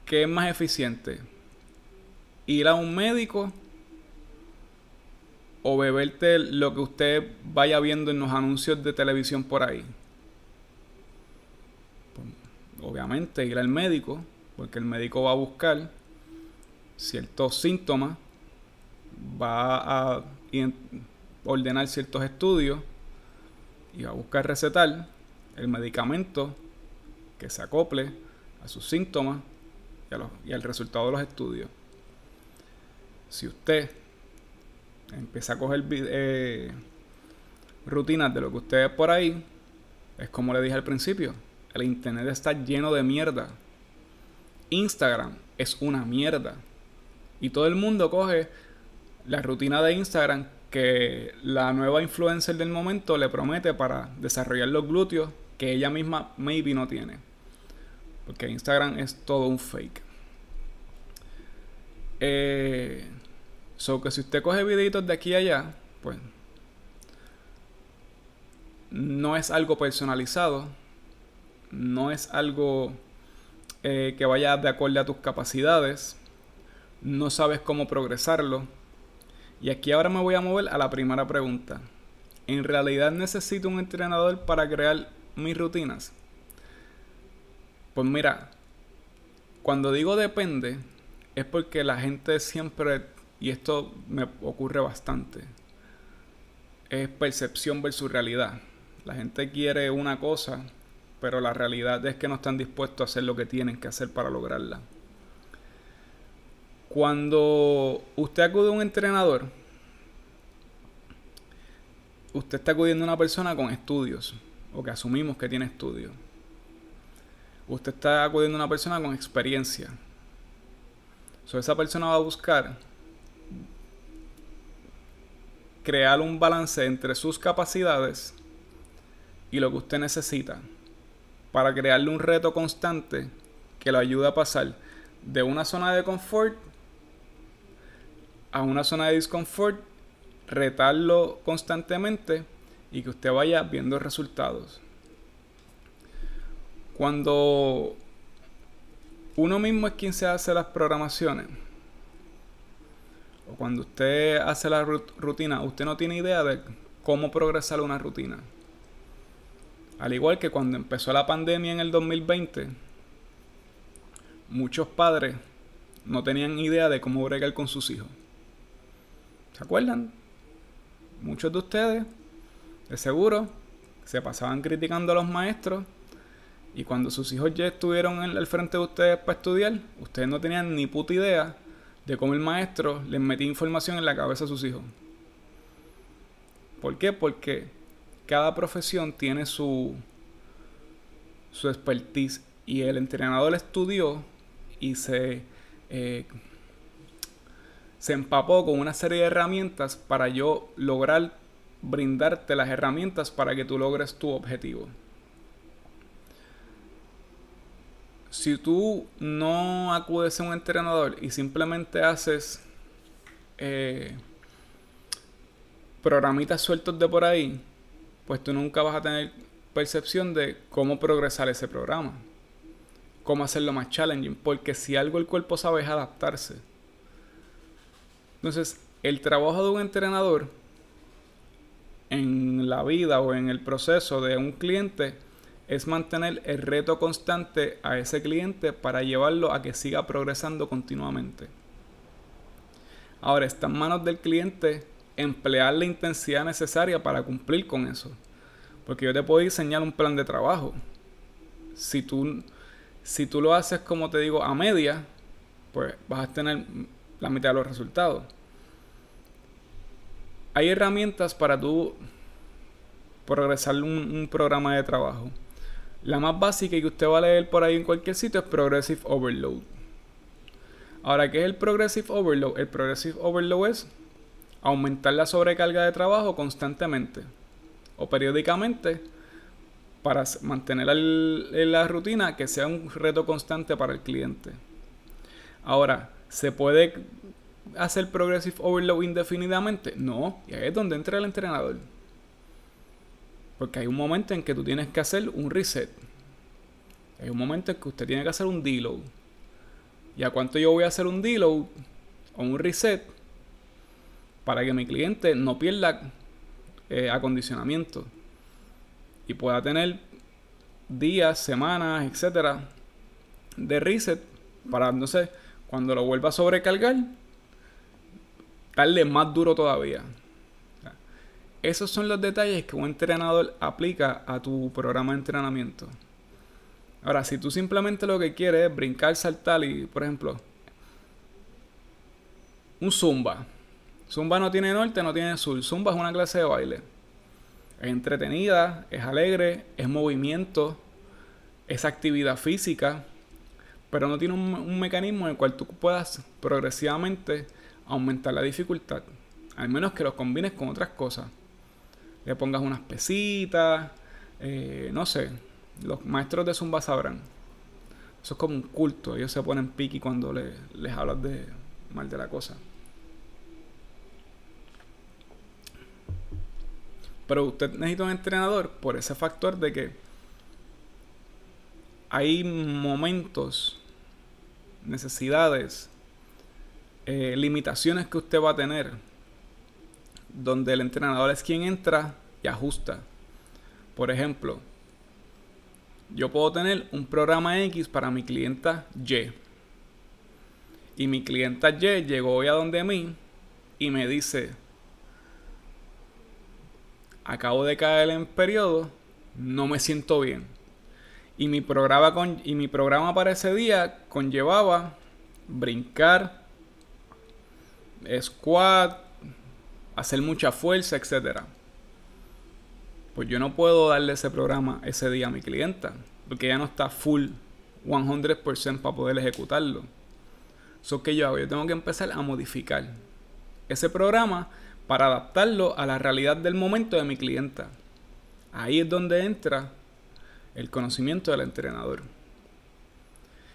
Speaker 1: ¿qué es más eficiente? ¿Ir a un médico o beberte lo que usted vaya viendo en los anuncios de televisión por ahí. Pues, obviamente ir al médico, porque el médico va a buscar ciertos síntomas, va a ordenar ciertos estudios y va a buscar recetar el medicamento que se acople a sus síntomas y, al resultado de los estudios. Si usted empieza a coger eh, rutinas de lo que usted ve por ahí, es como le dije al principio, el internet está lleno de mierda. Instagram es una mierda. Y todo el mundo coge la rutina de Instagram que la nueva influencer del momento le promete para desarrollar los glúteos que ella misma maybe no tiene. Porque Instagram es todo un fake. Eh, so que si usted coge videitos de aquí a allá, pues no es algo personalizado, no es algo eh, que vaya de acuerdo a tus capacidades, no sabes cómo progresarlo. Y aquí ahora me voy a mover a la primera pregunta. ¿En realidad necesito un entrenador para crear mis rutinas? Pues mira, cuando digo depende, es porque la gente siempre, y esto me ocurre bastante, es percepción versus realidad. La gente quiere una cosa, pero la realidad es que no están dispuestos a hacer lo que tienen que hacer para lograrla. Cuando usted acude a un entrenador, usted está acudiendo a una persona con estudios, o que asumimos que tiene estudios. Usted está acudiendo a una persona con experiencia. So, esa persona va a buscar crear un balance entre sus capacidades y lo que usted necesita para crearle un reto constante que lo ayude a pasar de una zona de confort a una zona de disconfort, retarlo constantemente y que usted vaya viendo resultados. Cuando uno mismo es quien se hace las programaciones, o cuando usted hace la rutina, usted no tiene idea de cómo progresar una rutina. Al igual que cuando empezó la pandemia en el 2020, muchos padres no tenían idea de cómo bregar con sus hijos. ¿Se acuerdan? Muchos de ustedes, de seguro, se pasaban criticando a los maestros y cuando sus hijos ya estuvieron el frente de ustedes para estudiar, ustedes no tenían ni puta idea de cómo el maestro les metía información en la cabeza a sus hijos. ¿Por qué? Porque cada profesión tiene su, su expertise y el entrenador estudió y se, eh, se empapó con una serie de herramientas para yo lograr brindarte las herramientas para que tú logres tu objetivo. Si tú no acudes a un entrenador y simplemente haces eh, programitas sueltos de por ahí, pues tú nunca vas a tener percepción de cómo progresar ese programa, cómo hacerlo más challenging, porque si algo el cuerpo sabe es adaptarse. Entonces, el trabajo de un entrenador en la vida o en el proceso de un cliente es mantener el reto constante a ese cliente para llevarlo a que siga progresando continuamente. Ahora está en manos del cliente emplear la intensidad necesaria para cumplir con eso. Porque yo te puedo diseñar un plan de trabajo. Si tú, si tú lo haces, como te digo, a media, pues vas a tener la mitad de los resultados. Hay herramientas para tú progresar un, un programa de trabajo. La más básica y que usted va a leer por ahí en cualquier sitio es Progressive Overload. Ahora, ¿qué es el Progressive Overload? El Progressive Overload es aumentar la sobrecarga de trabajo constantemente o periódicamente para mantener la rutina que sea un reto constante para el cliente. Ahora, ¿se puede hacer progressive overload indefinidamente? No, y ahí es donde entra el entrenador. Porque hay un momento en que tú tienes que hacer un reset. Hay un momento en que usted tiene que hacer un deload. ¿Y a cuánto yo voy a hacer un deload o un reset?
Speaker 2: para que mi cliente no pierda eh, acondicionamiento y pueda tener días, semanas, etcétera, de reset para entonces cuando lo vuelva a sobrecargar, darle más duro todavía. Esos son los detalles que un entrenador aplica a tu programa de entrenamiento. Ahora, si tú simplemente lo que quieres es brincar, saltar y, por ejemplo, un zumba. Zumba no tiene norte, no tiene sur. Zumba es una clase de baile. Es entretenida, es alegre, es movimiento, es actividad física, pero no tiene un, mecanismo en el cual tú puedas progresivamente aumentar la dificultad. Al menos que lo combines con otras cosas. Le pongas unas pesitas, eh, no sé. Los maestros de Zumba sabrán. Eso es como un culto. Ellos se ponen piqui cuando les hablas de mal de la cosa. Pero usted necesita un entrenador por ese factor de que hay momentos, necesidades, eh, limitaciones que usted va a tener, donde el entrenador es quien entra y ajusta. Por ejemplo, yo puedo tener un programa X para mi clienta Y. Y mi clienta Y llegó hoy a donde mí y me dice, acabo de caer en periodo, no me siento bien. Y mi programa, con, y mi programa para ese día conllevaba brincar, squat, hacer mucha fuerza, etc. Pues yo no puedo darle ese programa ese día a mi clienta, porque ya no está full 100% para poder ejecutarlo. Eso que yo hago, yo tengo que empezar a modificar ese programa para adaptarlo a la realidad del momento de mi clienta. Ahí es donde entra el conocimiento del entrenador.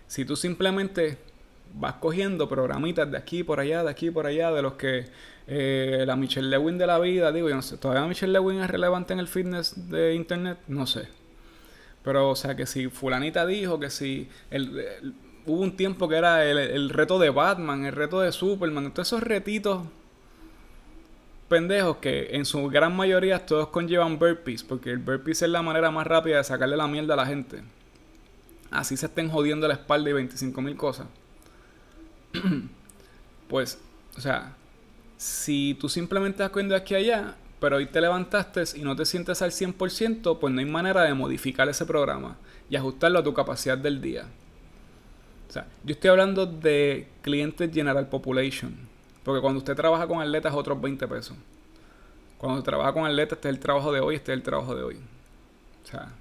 Speaker 2: Si tú simplemente vas cogiendo programitas de aquí por allá, de aquí por allá, de los que eh, la Michelle Lewin de la vida, digo, yo no sé, todavía Michelle Lewin es relevante en el fitness de internet, no sé. Pero, o sea, que si fulanita dijo que si hubo un tiempo que era el, el, reto de Batman, el reto de Superman, todos esos retitos pendejos que en su gran mayoría todos conllevan burpees, porque el burpees es la manera más rápida de sacarle la mierda a la gente. Así se estén jodiendo la espalda y 25 mil cosas. pues, o sea, si tú simplemente estás cogiendo aquí allá, pero hoy te levantaste y no te sientes al 100%, pues no hay manera de modificar ese programa y ajustarlo a tu capacidad del día. O sea, yo estoy hablando de clientes general population porque cuando usted trabaja con atletas, otros 20 pesos. Cuando trabaja con atletas, este es el trabajo de hoy, este es el trabajo de hoy. O sea,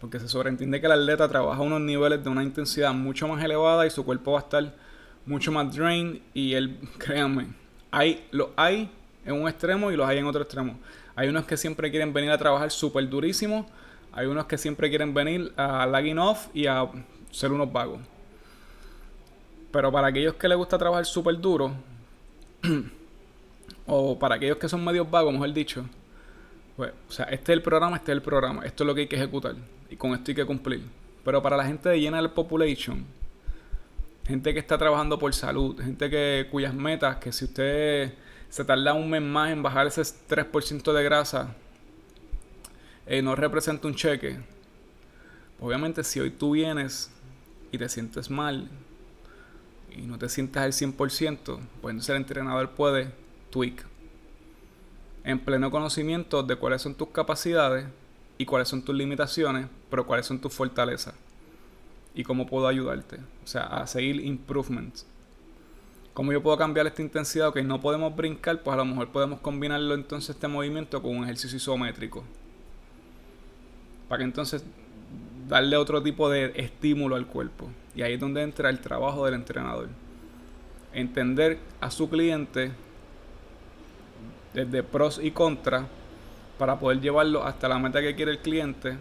Speaker 2: porque se sobreentiende que el atleta trabaja a unos niveles de una intensidad mucho más elevada y su cuerpo va a estar mucho más drained. Y él, créanme, hay, los hay en un extremo y los hay en otro extremo. Hay unos que siempre quieren venir a trabajar súper durísimo. Hay unos que siempre quieren venir a lagging off y a ser unos vagos. Pero para aquellos que les gusta trabajar súper duro, o para aquellos que son medios vagos, mejor dicho, pues, o sea, este es el programa, este es el programa, esto es lo que hay que ejecutar, y con esto hay que cumplir. Pero para la gente de General Population, gente que está trabajando por salud, gente que cuyas metas, que si usted se tarda un mes más en bajar ese 3% de grasa, eh, no representa un cheque. Obviamente si hoy tú vienes y te sientes mal, y no te sientas al 100%, pues entonces el entrenador puede tweak en pleno conocimiento de cuáles son tus capacidades y cuáles son tus limitaciones, pero cuáles son tus fortalezas y cómo puedo ayudarte, o sea, a seguir improvements. ¿Cómo yo puedo cambiar esta intensidad? Ok, no podemos brincar, pues a lo mejor podemos combinarlo entonces este movimiento con un ejercicio isométrico. Para que entonces darle otro tipo de estímulo al cuerpo. Y ahí es donde entra el trabajo del entrenador. Entender a su cliente desde pros y contras para poder llevarlo hasta la meta que quiere el cliente,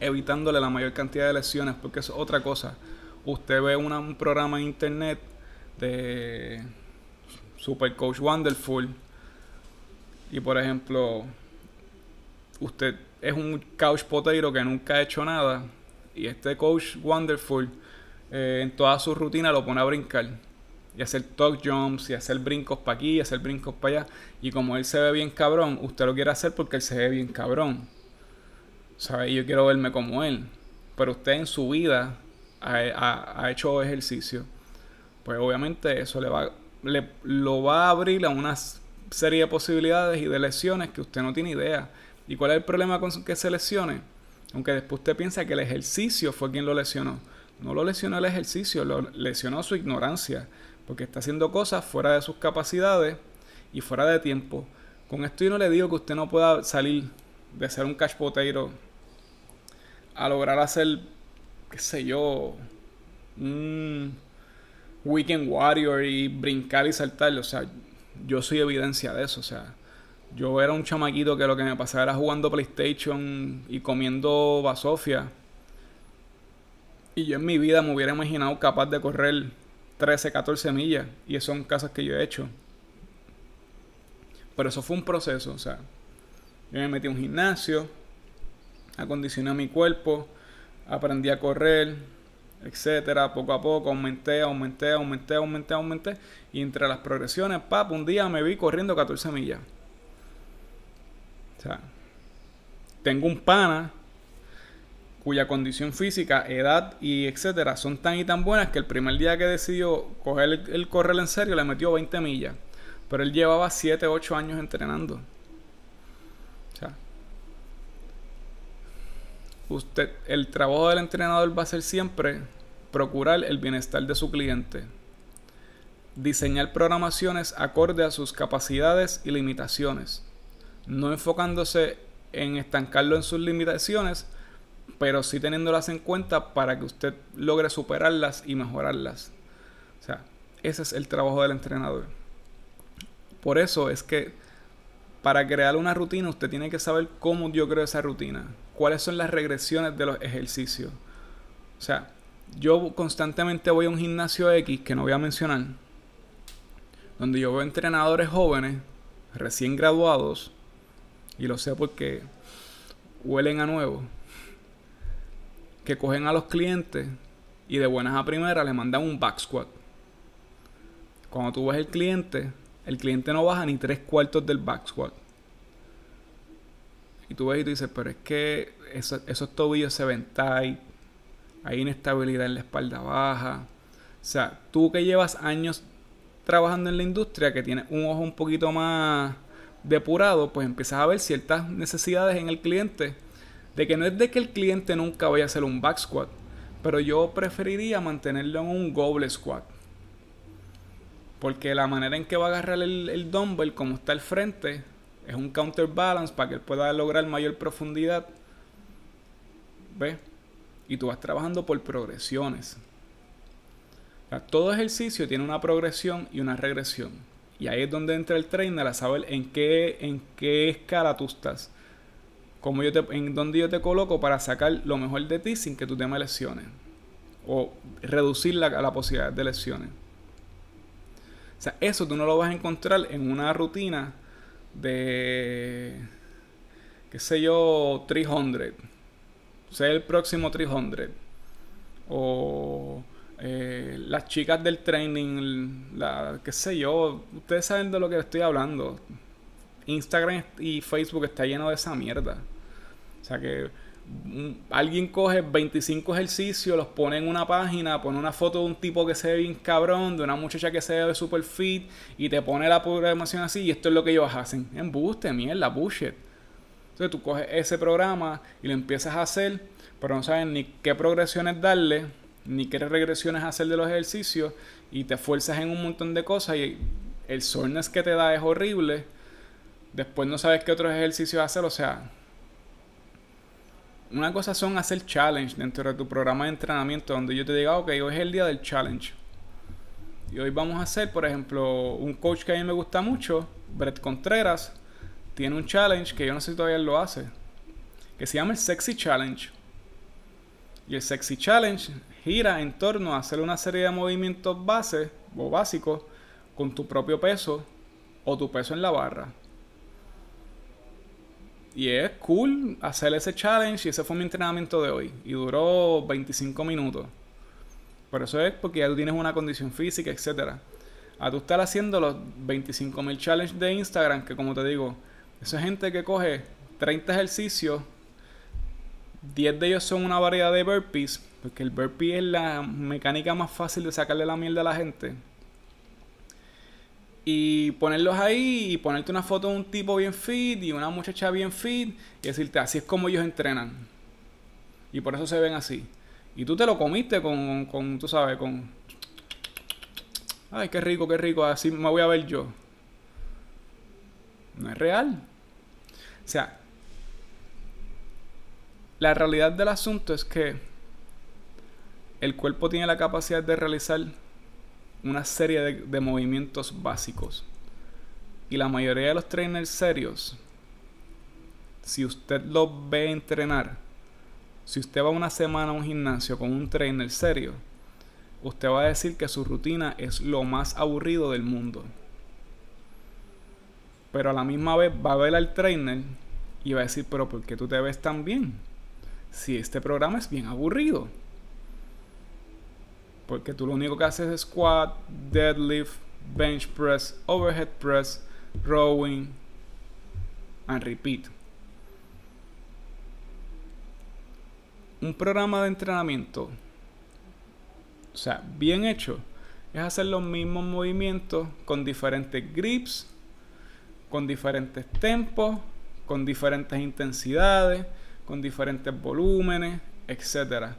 Speaker 2: evitándole la mayor cantidad de lesiones, porque es otra cosa. Usted ve un programa en internet de Super Coach Wonderful y por ejemplo, usted es un couch potato que nunca ha hecho nada. Y este coach wonderful, eh, en toda su rutina lo pone a brincar. Y hacer talk jumps y hacer brincos para aquí y hacer brincos para allá. Y como él se ve bien cabrón, usted lo quiere hacer porque él se ve bien cabrón. ¿Sabe? Yo quiero verme como él. Pero usted en su vida ha, hecho ejercicio. Pues obviamente eso le va, le, lo va a abrir a una serie de posibilidades y de lesiones que usted no tiene idea. ¿Y cuál es el problema con que se lesione? Aunque después usted piensa que el ejercicio fue quien lo lesionó. No lo lesionó el ejercicio, lo lesionó su ignorancia porque está haciendo cosas fuera de sus capacidades y fuera de tiempo. Con esto yo no le digo que usted no pueda salir de ser un cash a lograr hacer, qué sé yo, un weekend warrior y brincar y saltar. O sea, yo soy evidencia de eso. O sea, yo era un chamaquito que lo que me pasaba era jugando PlayStation y comiendo basofia. Y yo en mi vida me hubiera imaginado capaz de correr 13, 14 millas. Y son cosas que yo he hecho. Pero eso fue un proceso, o sea, yo me metí a un gimnasio, acondicioné mi cuerpo, aprendí a correr, etcétera, poco a poco aumenté, aumenté, aumenté, aumenté, aumenté, y entre las progresiones, pap, un día me vi corriendo 14 millas. O sea, tengo un pana cuya condición física, edad y etcétera son tan y tan buenas que el primer día que decidió coger el, correr en serio le metió 20 millas. Pero él llevaba 7, 8 años entrenando. Usted, el trabajo del entrenador va a ser siempre procurar el bienestar de su cliente. Diseñar programaciones acorde a sus capacidades y limitaciones. No enfocándose en estancarlo en sus limitaciones, pero sí teniéndolas en cuenta para que usted logre superarlas y mejorarlas. O sea, ese es el trabajo del entrenador. Por eso es que para crear una rutina usted tiene que saber cómo yo creo esa rutina, cuáles son las regresiones de los ejercicios. O sea, yo constantemente voy a un gimnasio X que no voy a mencionar, donde yo veo entrenadores jóvenes, recién graduados, y lo sé porque huelen a nuevo que cogen a los clientes y de buenas a primeras le mandan un back squat. Cuando tú ves el cliente, el cliente no baja ni tres cuartos del back squat. Y tú ves y tú dices, pero es que esos tobillos se ven tight, hay inestabilidad en la espalda baja. O sea, tú que llevas años trabajando en la industria, que tienes un ojo un poquito más depurado, pues empiezas a ver ciertas necesidades en el cliente de que no es de que el cliente nunca vaya a hacer un back squat, pero yo preferiría mantenerlo en un goblet squat. Porque la manera en que va a agarrar el, dumbbell, como está al frente, es un counterbalance para que él pueda lograr mayor profundidad. ¿Ves? Y tú vas trabajando por progresiones. todo ejercicio tiene una progresión y una regresión. Y ahí es donde entra el trainer a saber en qué, en qué escala tú estás como yo te, en dónde yo te coloco para sacar lo mejor de ti sin que tú te me lesiones. O reducir la, la posibilidad de lesiones. O sea, eso tú no lo vas a encontrar en una rutina de, qué sé yo, 300. Sea el próximo 300. O eh, las chicas del training, la, qué sé yo, ustedes saben de lo que estoy hablando. Instagram y Facebook está lleno de esa mierda. O sea que mm, alguien coge 25 ejercicios, los pone en una página, pone una foto de un tipo que se ve bien cabrón, de una muchacha que se ve super fit y te pone la programación así y esto es lo que ellos hacen. Embuste, mierda, bullshit. Entonces tú coges ese programa y lo empiezas a hacer, pero no sabes ni qué progresiones darle, ni qué regresiones hacer de los ejercicios y te esfuerzas en un montón de cosas y el soreness que te da es horrible. Después no sabes qué otros ejercicios hacer, o sea, una cosa son hacer challenge dentro de tu programa de entrenamiento donde yo te diga, ok, hoy es el día del challenge. Y hoy vamos a hacer, por ejemplo, un coach que a mí me gusta mucho, Brett Contreras, tiene un challenge que yo no sé si todavía lo hace, que se llama el Sexy Challenge. Y el Sexy Challenge gira en torno a hacer una serie de movimientos base o básicos con tu propio peso o tu peso en la barra. Y es cool hacer ese challenge y ese fue mi entrenamiento de hoy. Y duró 25 minutos. Por eso es porque ya tú tienes una condición física, etc. a tú estar haciendo los 25.000 challenges de Instagram, que como te digo, esa gente que coge 30 ejercicios, 10 de ellos son una variedad de burpees, porque el burpee es la mecánica más fácil de sacarle la miel a la gente. Y ponerlos ahí y ponerte una foto de un tipo bien fit y una muchacha bien fit y decirte, así es como ellos entrenan. Y por eso se ven así. Y tú te lo comiste con, con tú sabes, con... Ay, qué rico, qué rico, así me voy a ver yo. No es real. O sea, la realidad del asunto es que el cuerpo tiene la capacidad de realizar una serie de, de movimientos básicos. Y la mayoría de los trainers serios, si usted lo ve entrenar, si usted va una semana a un gimnasio con un trainer serio, usted va a decir que su rutina es lo más aburrido del mundo. Pero a la misma vez va a ver al trainer y va a decir, pero ¿por qué tú te ves tan bien? Si este programa es bien aburrido. Porque tú lo único que haces es squat, deadlift, bench press, overhead press, rowing, and repeat. un programa de entrenamiento, o sea, bien hecho, es hacer los mismos movimientos con diferentes grips, con diferentes tempos, con diferentes intensidades, con diferentes volúmenes, etcétera.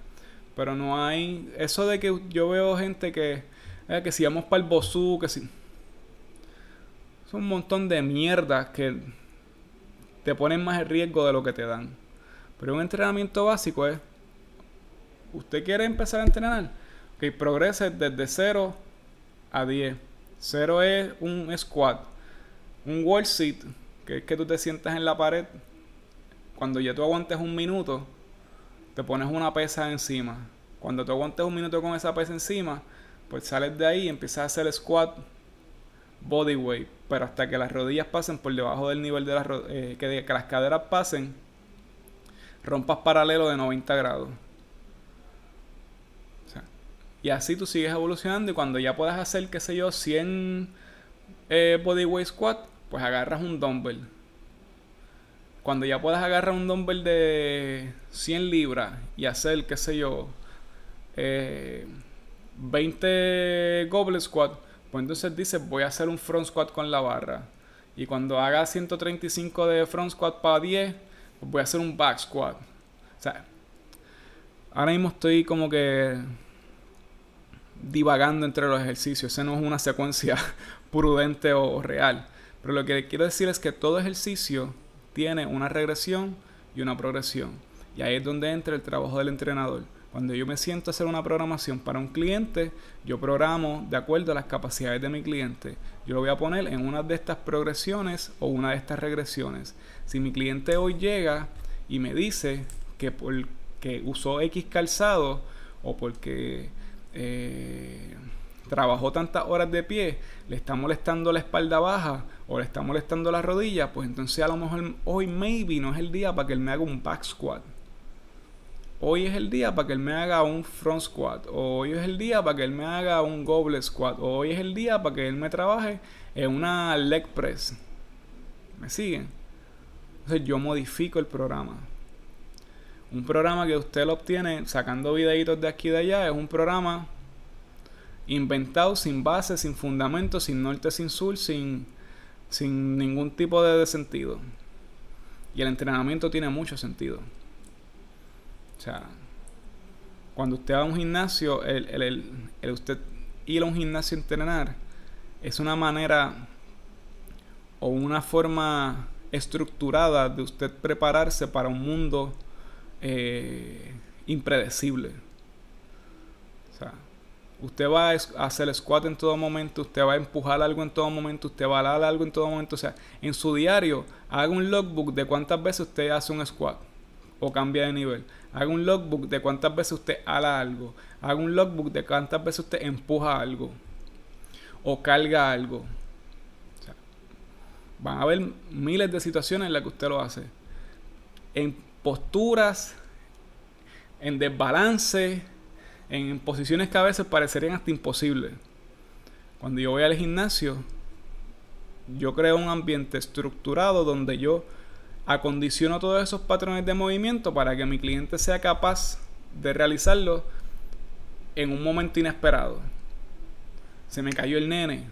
Speaker 2: Pero no hay eso de que yo veo gente que eh, que si vamos para el Bosú, que si es un montón de mierda que te ponen más en riesgo de lo que te dan. Pero un entrenamiento básico es usted quiere empezar a entrenar, que progrese desde 0 a 10. 0 es un squat. Un wall sit, que es que tú te sientas en la pared. Cuando ya tú aguantes un minuto, te pones una pesa encima. Cuando tú aguantes un minuto con esa pesa encima, pues sales de ahí y empiezas a hacer squat body weight. Pero hasta que las rodillas pasen por debajo del nivel de las eh, que, las caderas pasen, rompas paralelo de 90 grados. Y así tú sigues evolucionando y cuando ya puedas hacer, qué sé yo, 100 eh, squat, pues agarras un dumbbell. Cuando ya puedas agarrar un dumbbell de 100 libras y hacer, qué sé yo, 20 eh, goblet squat, pues entonces dices, voy a hacer un front squat con la barra. Y cuando haga 135 de front squat para 10, pues voy a hacer un back squat. O sea, ahora mismo estoy como que divagando entre los ejercicios. Esa no es una secuencia prudente o real. Pero lo que quiero decir es que todo ejercicio tiene una regresión y una progresión. Y ahí es donde entra el trabajo del entrenador. Cuando yo me siento a hacer una programación para un cliente, yo programo de acuerdo a las capacidades de mi cliente. Yo lo voy a poner en una de estas progresiones o una de estas regresiones. Si mi cliente hoy llega y me dice que porque usó X calzado o porque eh, trabajó tantas horas de pie, le está molestando la espalda baja o le está molestando la rodilla, pues entonces a lo mejor hoy maybe no es el día para que él me haga un back squat. Hoy es el día para que él me haga un front squat. O hoy es el día para que él me haga un goblet squat. O hoy es el día para que él me trabaje en una leg press. ¿Me siguen? Entonces yo modifico el programa. Un programa que usted lo obtiene sacando videitos de aquí y de allá es un programa inventado sin base, sin fundamento, sin norte, sin sur, sin, sin ningún tipo de sentido. Y el entrenamiento tiene mucho sentido. O sea, cuando usted va a un gimnasio, el, el, el, usted ir a un gimnasio a entrenar es una manera o una forma estructurada de usted prepararse para un mundo eh, impredecible. O sea, usted va a hacer squat en todo momento, usted va a empujar algo en todo momento, usted va a dar algo en todo momento. O sea, en su diario, haga un logbook de cuántas veces usted hace un squat o cambia de nivel. Haga un logbook de cuántas veces usted ala algo. Haga un logbook de cuántas veces usted empuja algo o carga algo. O sea, van a haber miles de situaciones en las que usted lo hace. En posturas, en desbalance, en posiciones que a veces parecerían hasta imposibles. Cuando yo voy al gimnasio, yo creo un ambiente estructurado donde yo acondiciono todos esos patrones de movimiento para que mi cliente sea capaz de realizarlo en un momento inesperado. Se me cayó el nene.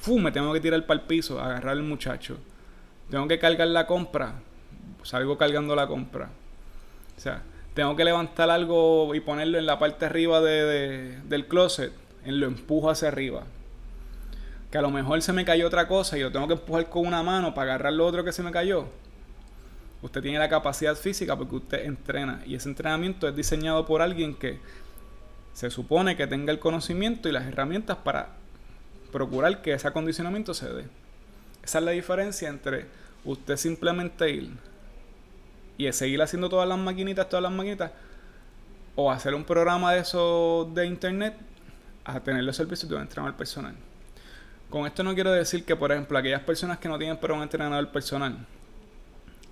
Speaker 2: ¡Fu! Me tengo que tirar para el piso, agarrar al muchacho. Tengo que cargar la compra. Salgo cargando la compra. O sea, tengo que levantar algo y ponerlo en la parte arriba de, del closet. En lo empujo hacia arriba. Que a lo mejor se me cayó otra cosa y lo tengo que empujar con una mano para agarrar lo otro que se me cayó. Usted tiene la capacidad física porque usted entrena. Y ese entrenamiento es diseñado por alguien que se supone que tenga el conocimiento y las herramientas para procurar que ese acondicionamiento se dé. Esa es la diferencia entre usted simplemente ir y seguir haciendo todas las maquinitas, todas las maquinitas, o hacer un programa de eso de internet a tener los servicios de un entrenador personal. Con esto no quiero decir que, por ejemplo, aquellas personas que no tienen pero un entrenador personal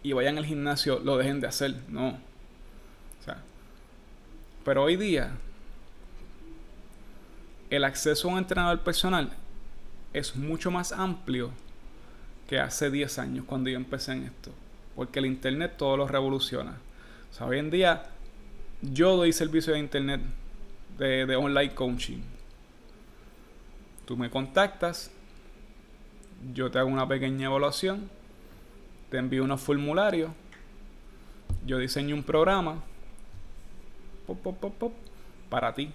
Speaker 2: y vayan al gimnasio lo dejen de hacer, no. Pero hoy día el acceso a un entrenador personal es mucho más amplio que hace 10 años cuando yo empecé en esto. Porque el Internet todo lo revoluciona. O sea, hoy en día yo doy servicio de Internet de, online coaching. Tú me contactas, yo te hago una pequeña evaluación, te envío unos formularios, yo diseño un programa pop, pop, pop, para ti.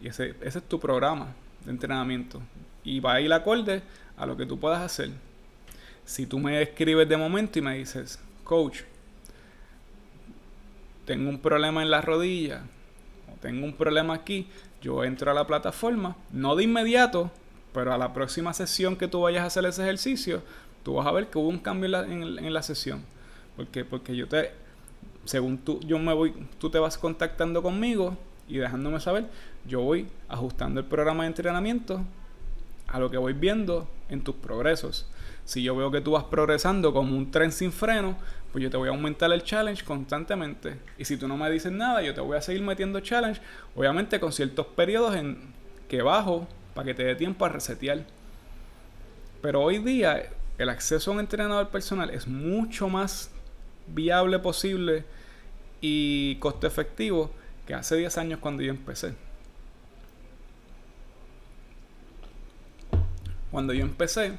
Speaker 2: Y ese, ese es tu programa de entrenamiento. Y va a ir acorde a lo que tú puedas hacer. Si tú me escribes de momento y me dices, coach, tengo un problema en la rodilla, o tengo un problema aquí, yo entro a la plataforma, no de inmediato, pero a la próxima sesión que tú vayas a hacer ese ejercicio, tú vas a ver que hubo un cambio en la, en, la sesión. Porque, porque yo te, según tú, yo me voy, tú te vas contactando conmigo y dejándome saber, yo voy ajustando el programa de entrenamiento a lo que voy viendo en tus progresos. Si yo veo que tú vas progresando como un tren sin freno, pues yo te voy a aumentar el challenge constantemente. Y si tú no me dices nada, yo te voy a seguir metiendo challenge, obviamente con ciertos periodos en que bajo para que te dé tiempo a resetear. Pero hoy día el acceso a un entrenador personal es mucho más viable posible y costo efectivo que hace 10 años cuando yo empecé. Cuando yo empecé,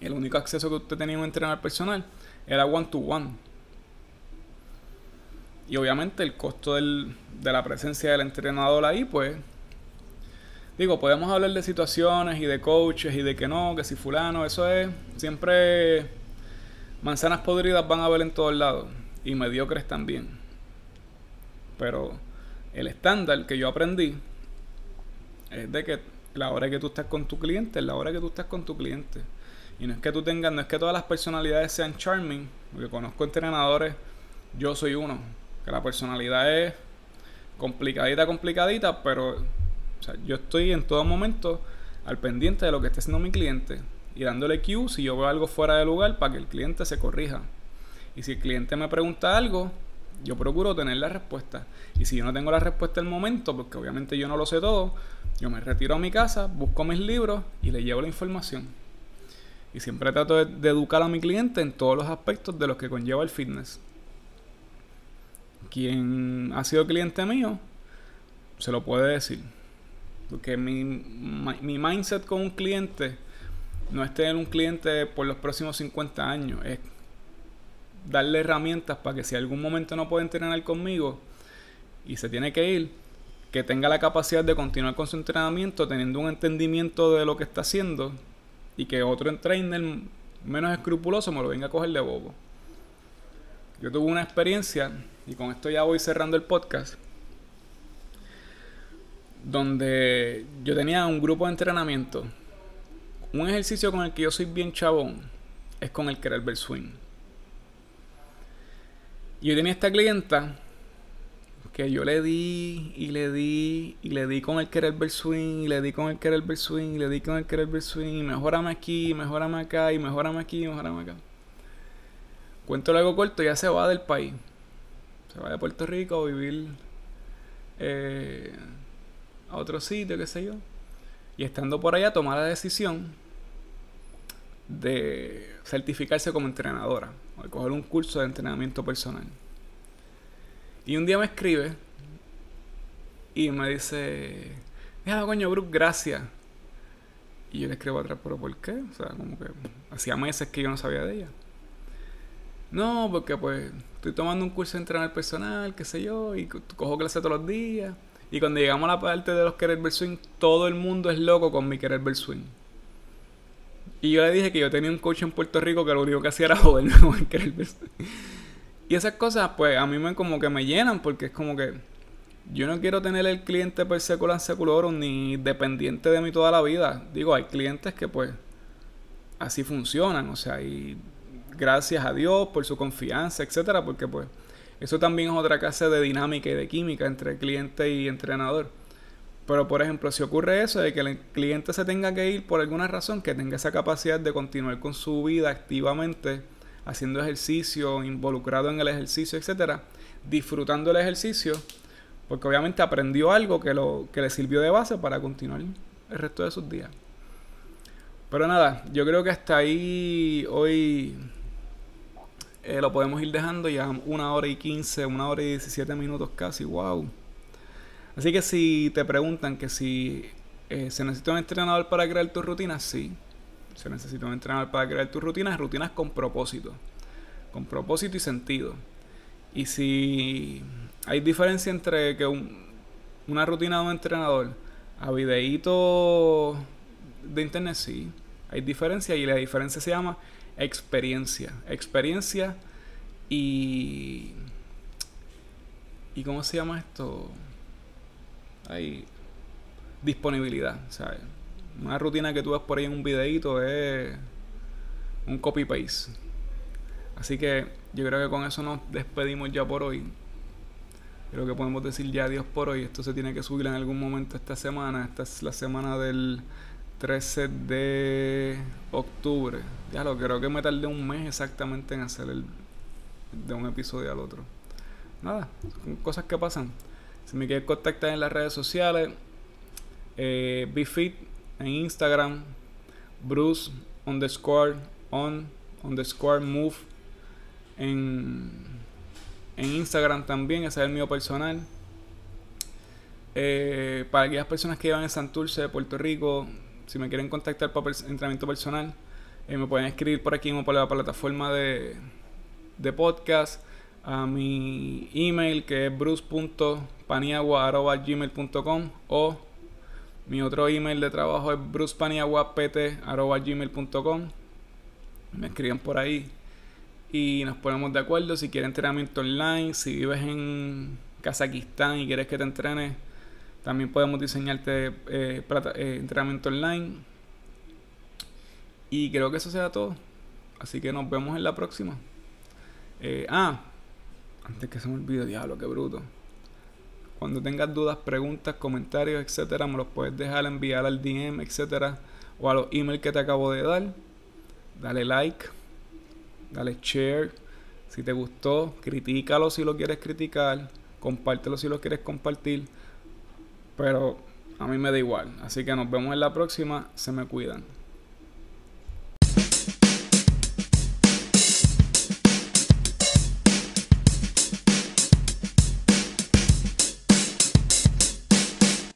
Speaker 2: el único acceso que usted tenía a un entrenador personal era one to one. Y obviamente el costo del, de la presencia del entrenador ahí, pues. Digo, podemos hablar de situaciones y de coaches y de que no, que si fulano, eso es. Siempre manzanas podridas van a ver en todos lados. Y mediocres también. Pero el estándar que yo aprendí es de que la hora que tú estás con tu cliente es la hora que tú estás con tu cliente. Y no es que tú tengas, no es que todas las personalidades sean charming, porque conozco entrenadores, yo soy uno, que la personalidad es complicadita, complicadita, pero yo estoy en todo momento al pendiente de lo que esté haciendo mi cliente y dándole cue si yo veo algo fuera de lugar para que el cliente se corrija. Y si el cliente me pregunta algo, yo procuro tener la respuesta. Y si yo no tengo la respuesta al momento, porque obviamente yo no lo sé todo, yo me retiro a mi casa, busco mis libros y le llevo la información. Y siempre trato de, educar a mi cliente en todos los aspectos de los que conlleva el fitness. Quien ha sido cliente mío, se lo puede decir. Porque mi, mi mindset con un cliente no es tener un cliente por los próximos 50 años, es darle herramientas para que si algún momento no puede entrenar conmigo y se tiene que ir, que tenga la capacidad de continuar con su entrenamiento teniendo un entendimiento de lo que está haciendo y que otro trainer menos escrupuloso me lo venga a coger de bobo. Yo tuve una experiencia, y con esto ya voy cerrando el podcast, donde yo tenía un grupo de entrenamiento. Un ejercicio con el que yo soy bien chabón es con el ver swing. Yo tenía esta clienta que yo le di y le di y le di con el querer ver swing y le di con el querer ver swing y le di con el querer ver swing y mejorame aquí, mejorame acá y mejorame aquí y mejorame acá. Cuento algo corto, ya se va del país. Se va de Puerto Rico a vivir eh, a otro sitio, qué sé yo. Y estando por allá, tomar la decisión de certificarse como entrenadora, o de coger un curso de entrenamiento personal. Y un día me escribe y me dice, mira coño, Brooke, gracias. Y yo le escribo atrás, pero ¿por qué? O sea, como que hacía meses que yo no sabía de ella. No, porque pues estoy tomando un curso de entrenar personal, qué sé yo, y cojo clase todos los días. Y cuando llegamos a la parte de los querer ver swing, todo el mundo es loco con mi querer ver swing. Y yo le dije que yo tenía un coach en Puerto Rico que lo único que hacía era joderme con el querer ver swing. Y esas cosas, pues a mí me como que me llenan porque es como que yo no quiero tener el cliente per secular seculorum ni dependiente de mí toda la vida. Digo, hay clientes que pues así funcionan, o sea, y gracias a Dios por su confianza, etcétera, porque pues eso también es otra clase de dinámica y de química entre cliente y entrenador. Pero, por ejemplo, si ocurre eso de que el cliente se tenga que ir por alguna razón, que tenga esa capacidad de continuar con su vida activamente, haciendo ejercicio, involucrado en el ejercicio, etcétera, disfrutando el ejercicio, porque obviamente aprendió algo que, lo, que le sirvió de base para continuar el resto de sus días. Pero nada, yo creo que hasta ahí hoy eh, lo podemos ir dejando ya una hora y quince, una hora y diecisiete minutos casi, wow. Así que si te preguntan que si eh, se necesita un entrenador para crear tus rutinas, sí. Se necesita un entrenador para crear tus rutinas, rutinas con propósito. Con propósito y sentido. Y si hay diferencia entre que una rutina de un entrenador a videíto de internet, sí. Hay diferencia y la diferencia se llama experiencia. Experiencia y... ¿Y cómo se llama esto? Hay disponibilidad, ¿sabes? Una rutina que tú ves por ahí en un videito es un copy-paste. Así que yo creo que con eso nos despedimos ya por hoy. Creo que podemos decir ya adiós por hoy. Esto se tiene que subir en algún momento esta semana. Esta es la semana del 13 de octubre. Ya lo creo que me tardé un mes exactamente en hacer el de un episodio al otro. Nada, cosas que pasan. Si me quieres contactar en las redes sociales, eh, BeFit en Instagram, Bruce underscore on underscore move en, en Instagram también, ese es el mío personal. Eh, para aquellas personas que llevan en Santurce de Puerto Rico, si me quieren contactar para entrenamiento personal, eh, me pueden escribir por aquí o por la plataforma de, de podcast a mi email que es bruce.paniagua.gmail.com o mi otro email de trabajo es brucepaniaguapt.gmail.com me escriben por ahí y nos ponemos de acuerdo si quieres entrenamiento online, si vives en Kazajistán y quieres que te entrenes también podemos diseñarte eh, eh, entrenamiento online. Y creo que eso sea todo. Así que nos vemos en la próxima. Eh, ah, antes que se me olvide, diablo, qué bruto. Cuando tengas dudas, preguntas, comentarios, etcétera, me los puedes dejar, enviar al DM, etcétera, o a los emails que te acabo de dar. Dale like, dale share. Si te gustó, critícalo si lo quieres criticar, compártelo si lo quieres compartir. Pero a mí me da igual. Así que nos vemos en la próxima. Se me cuidan.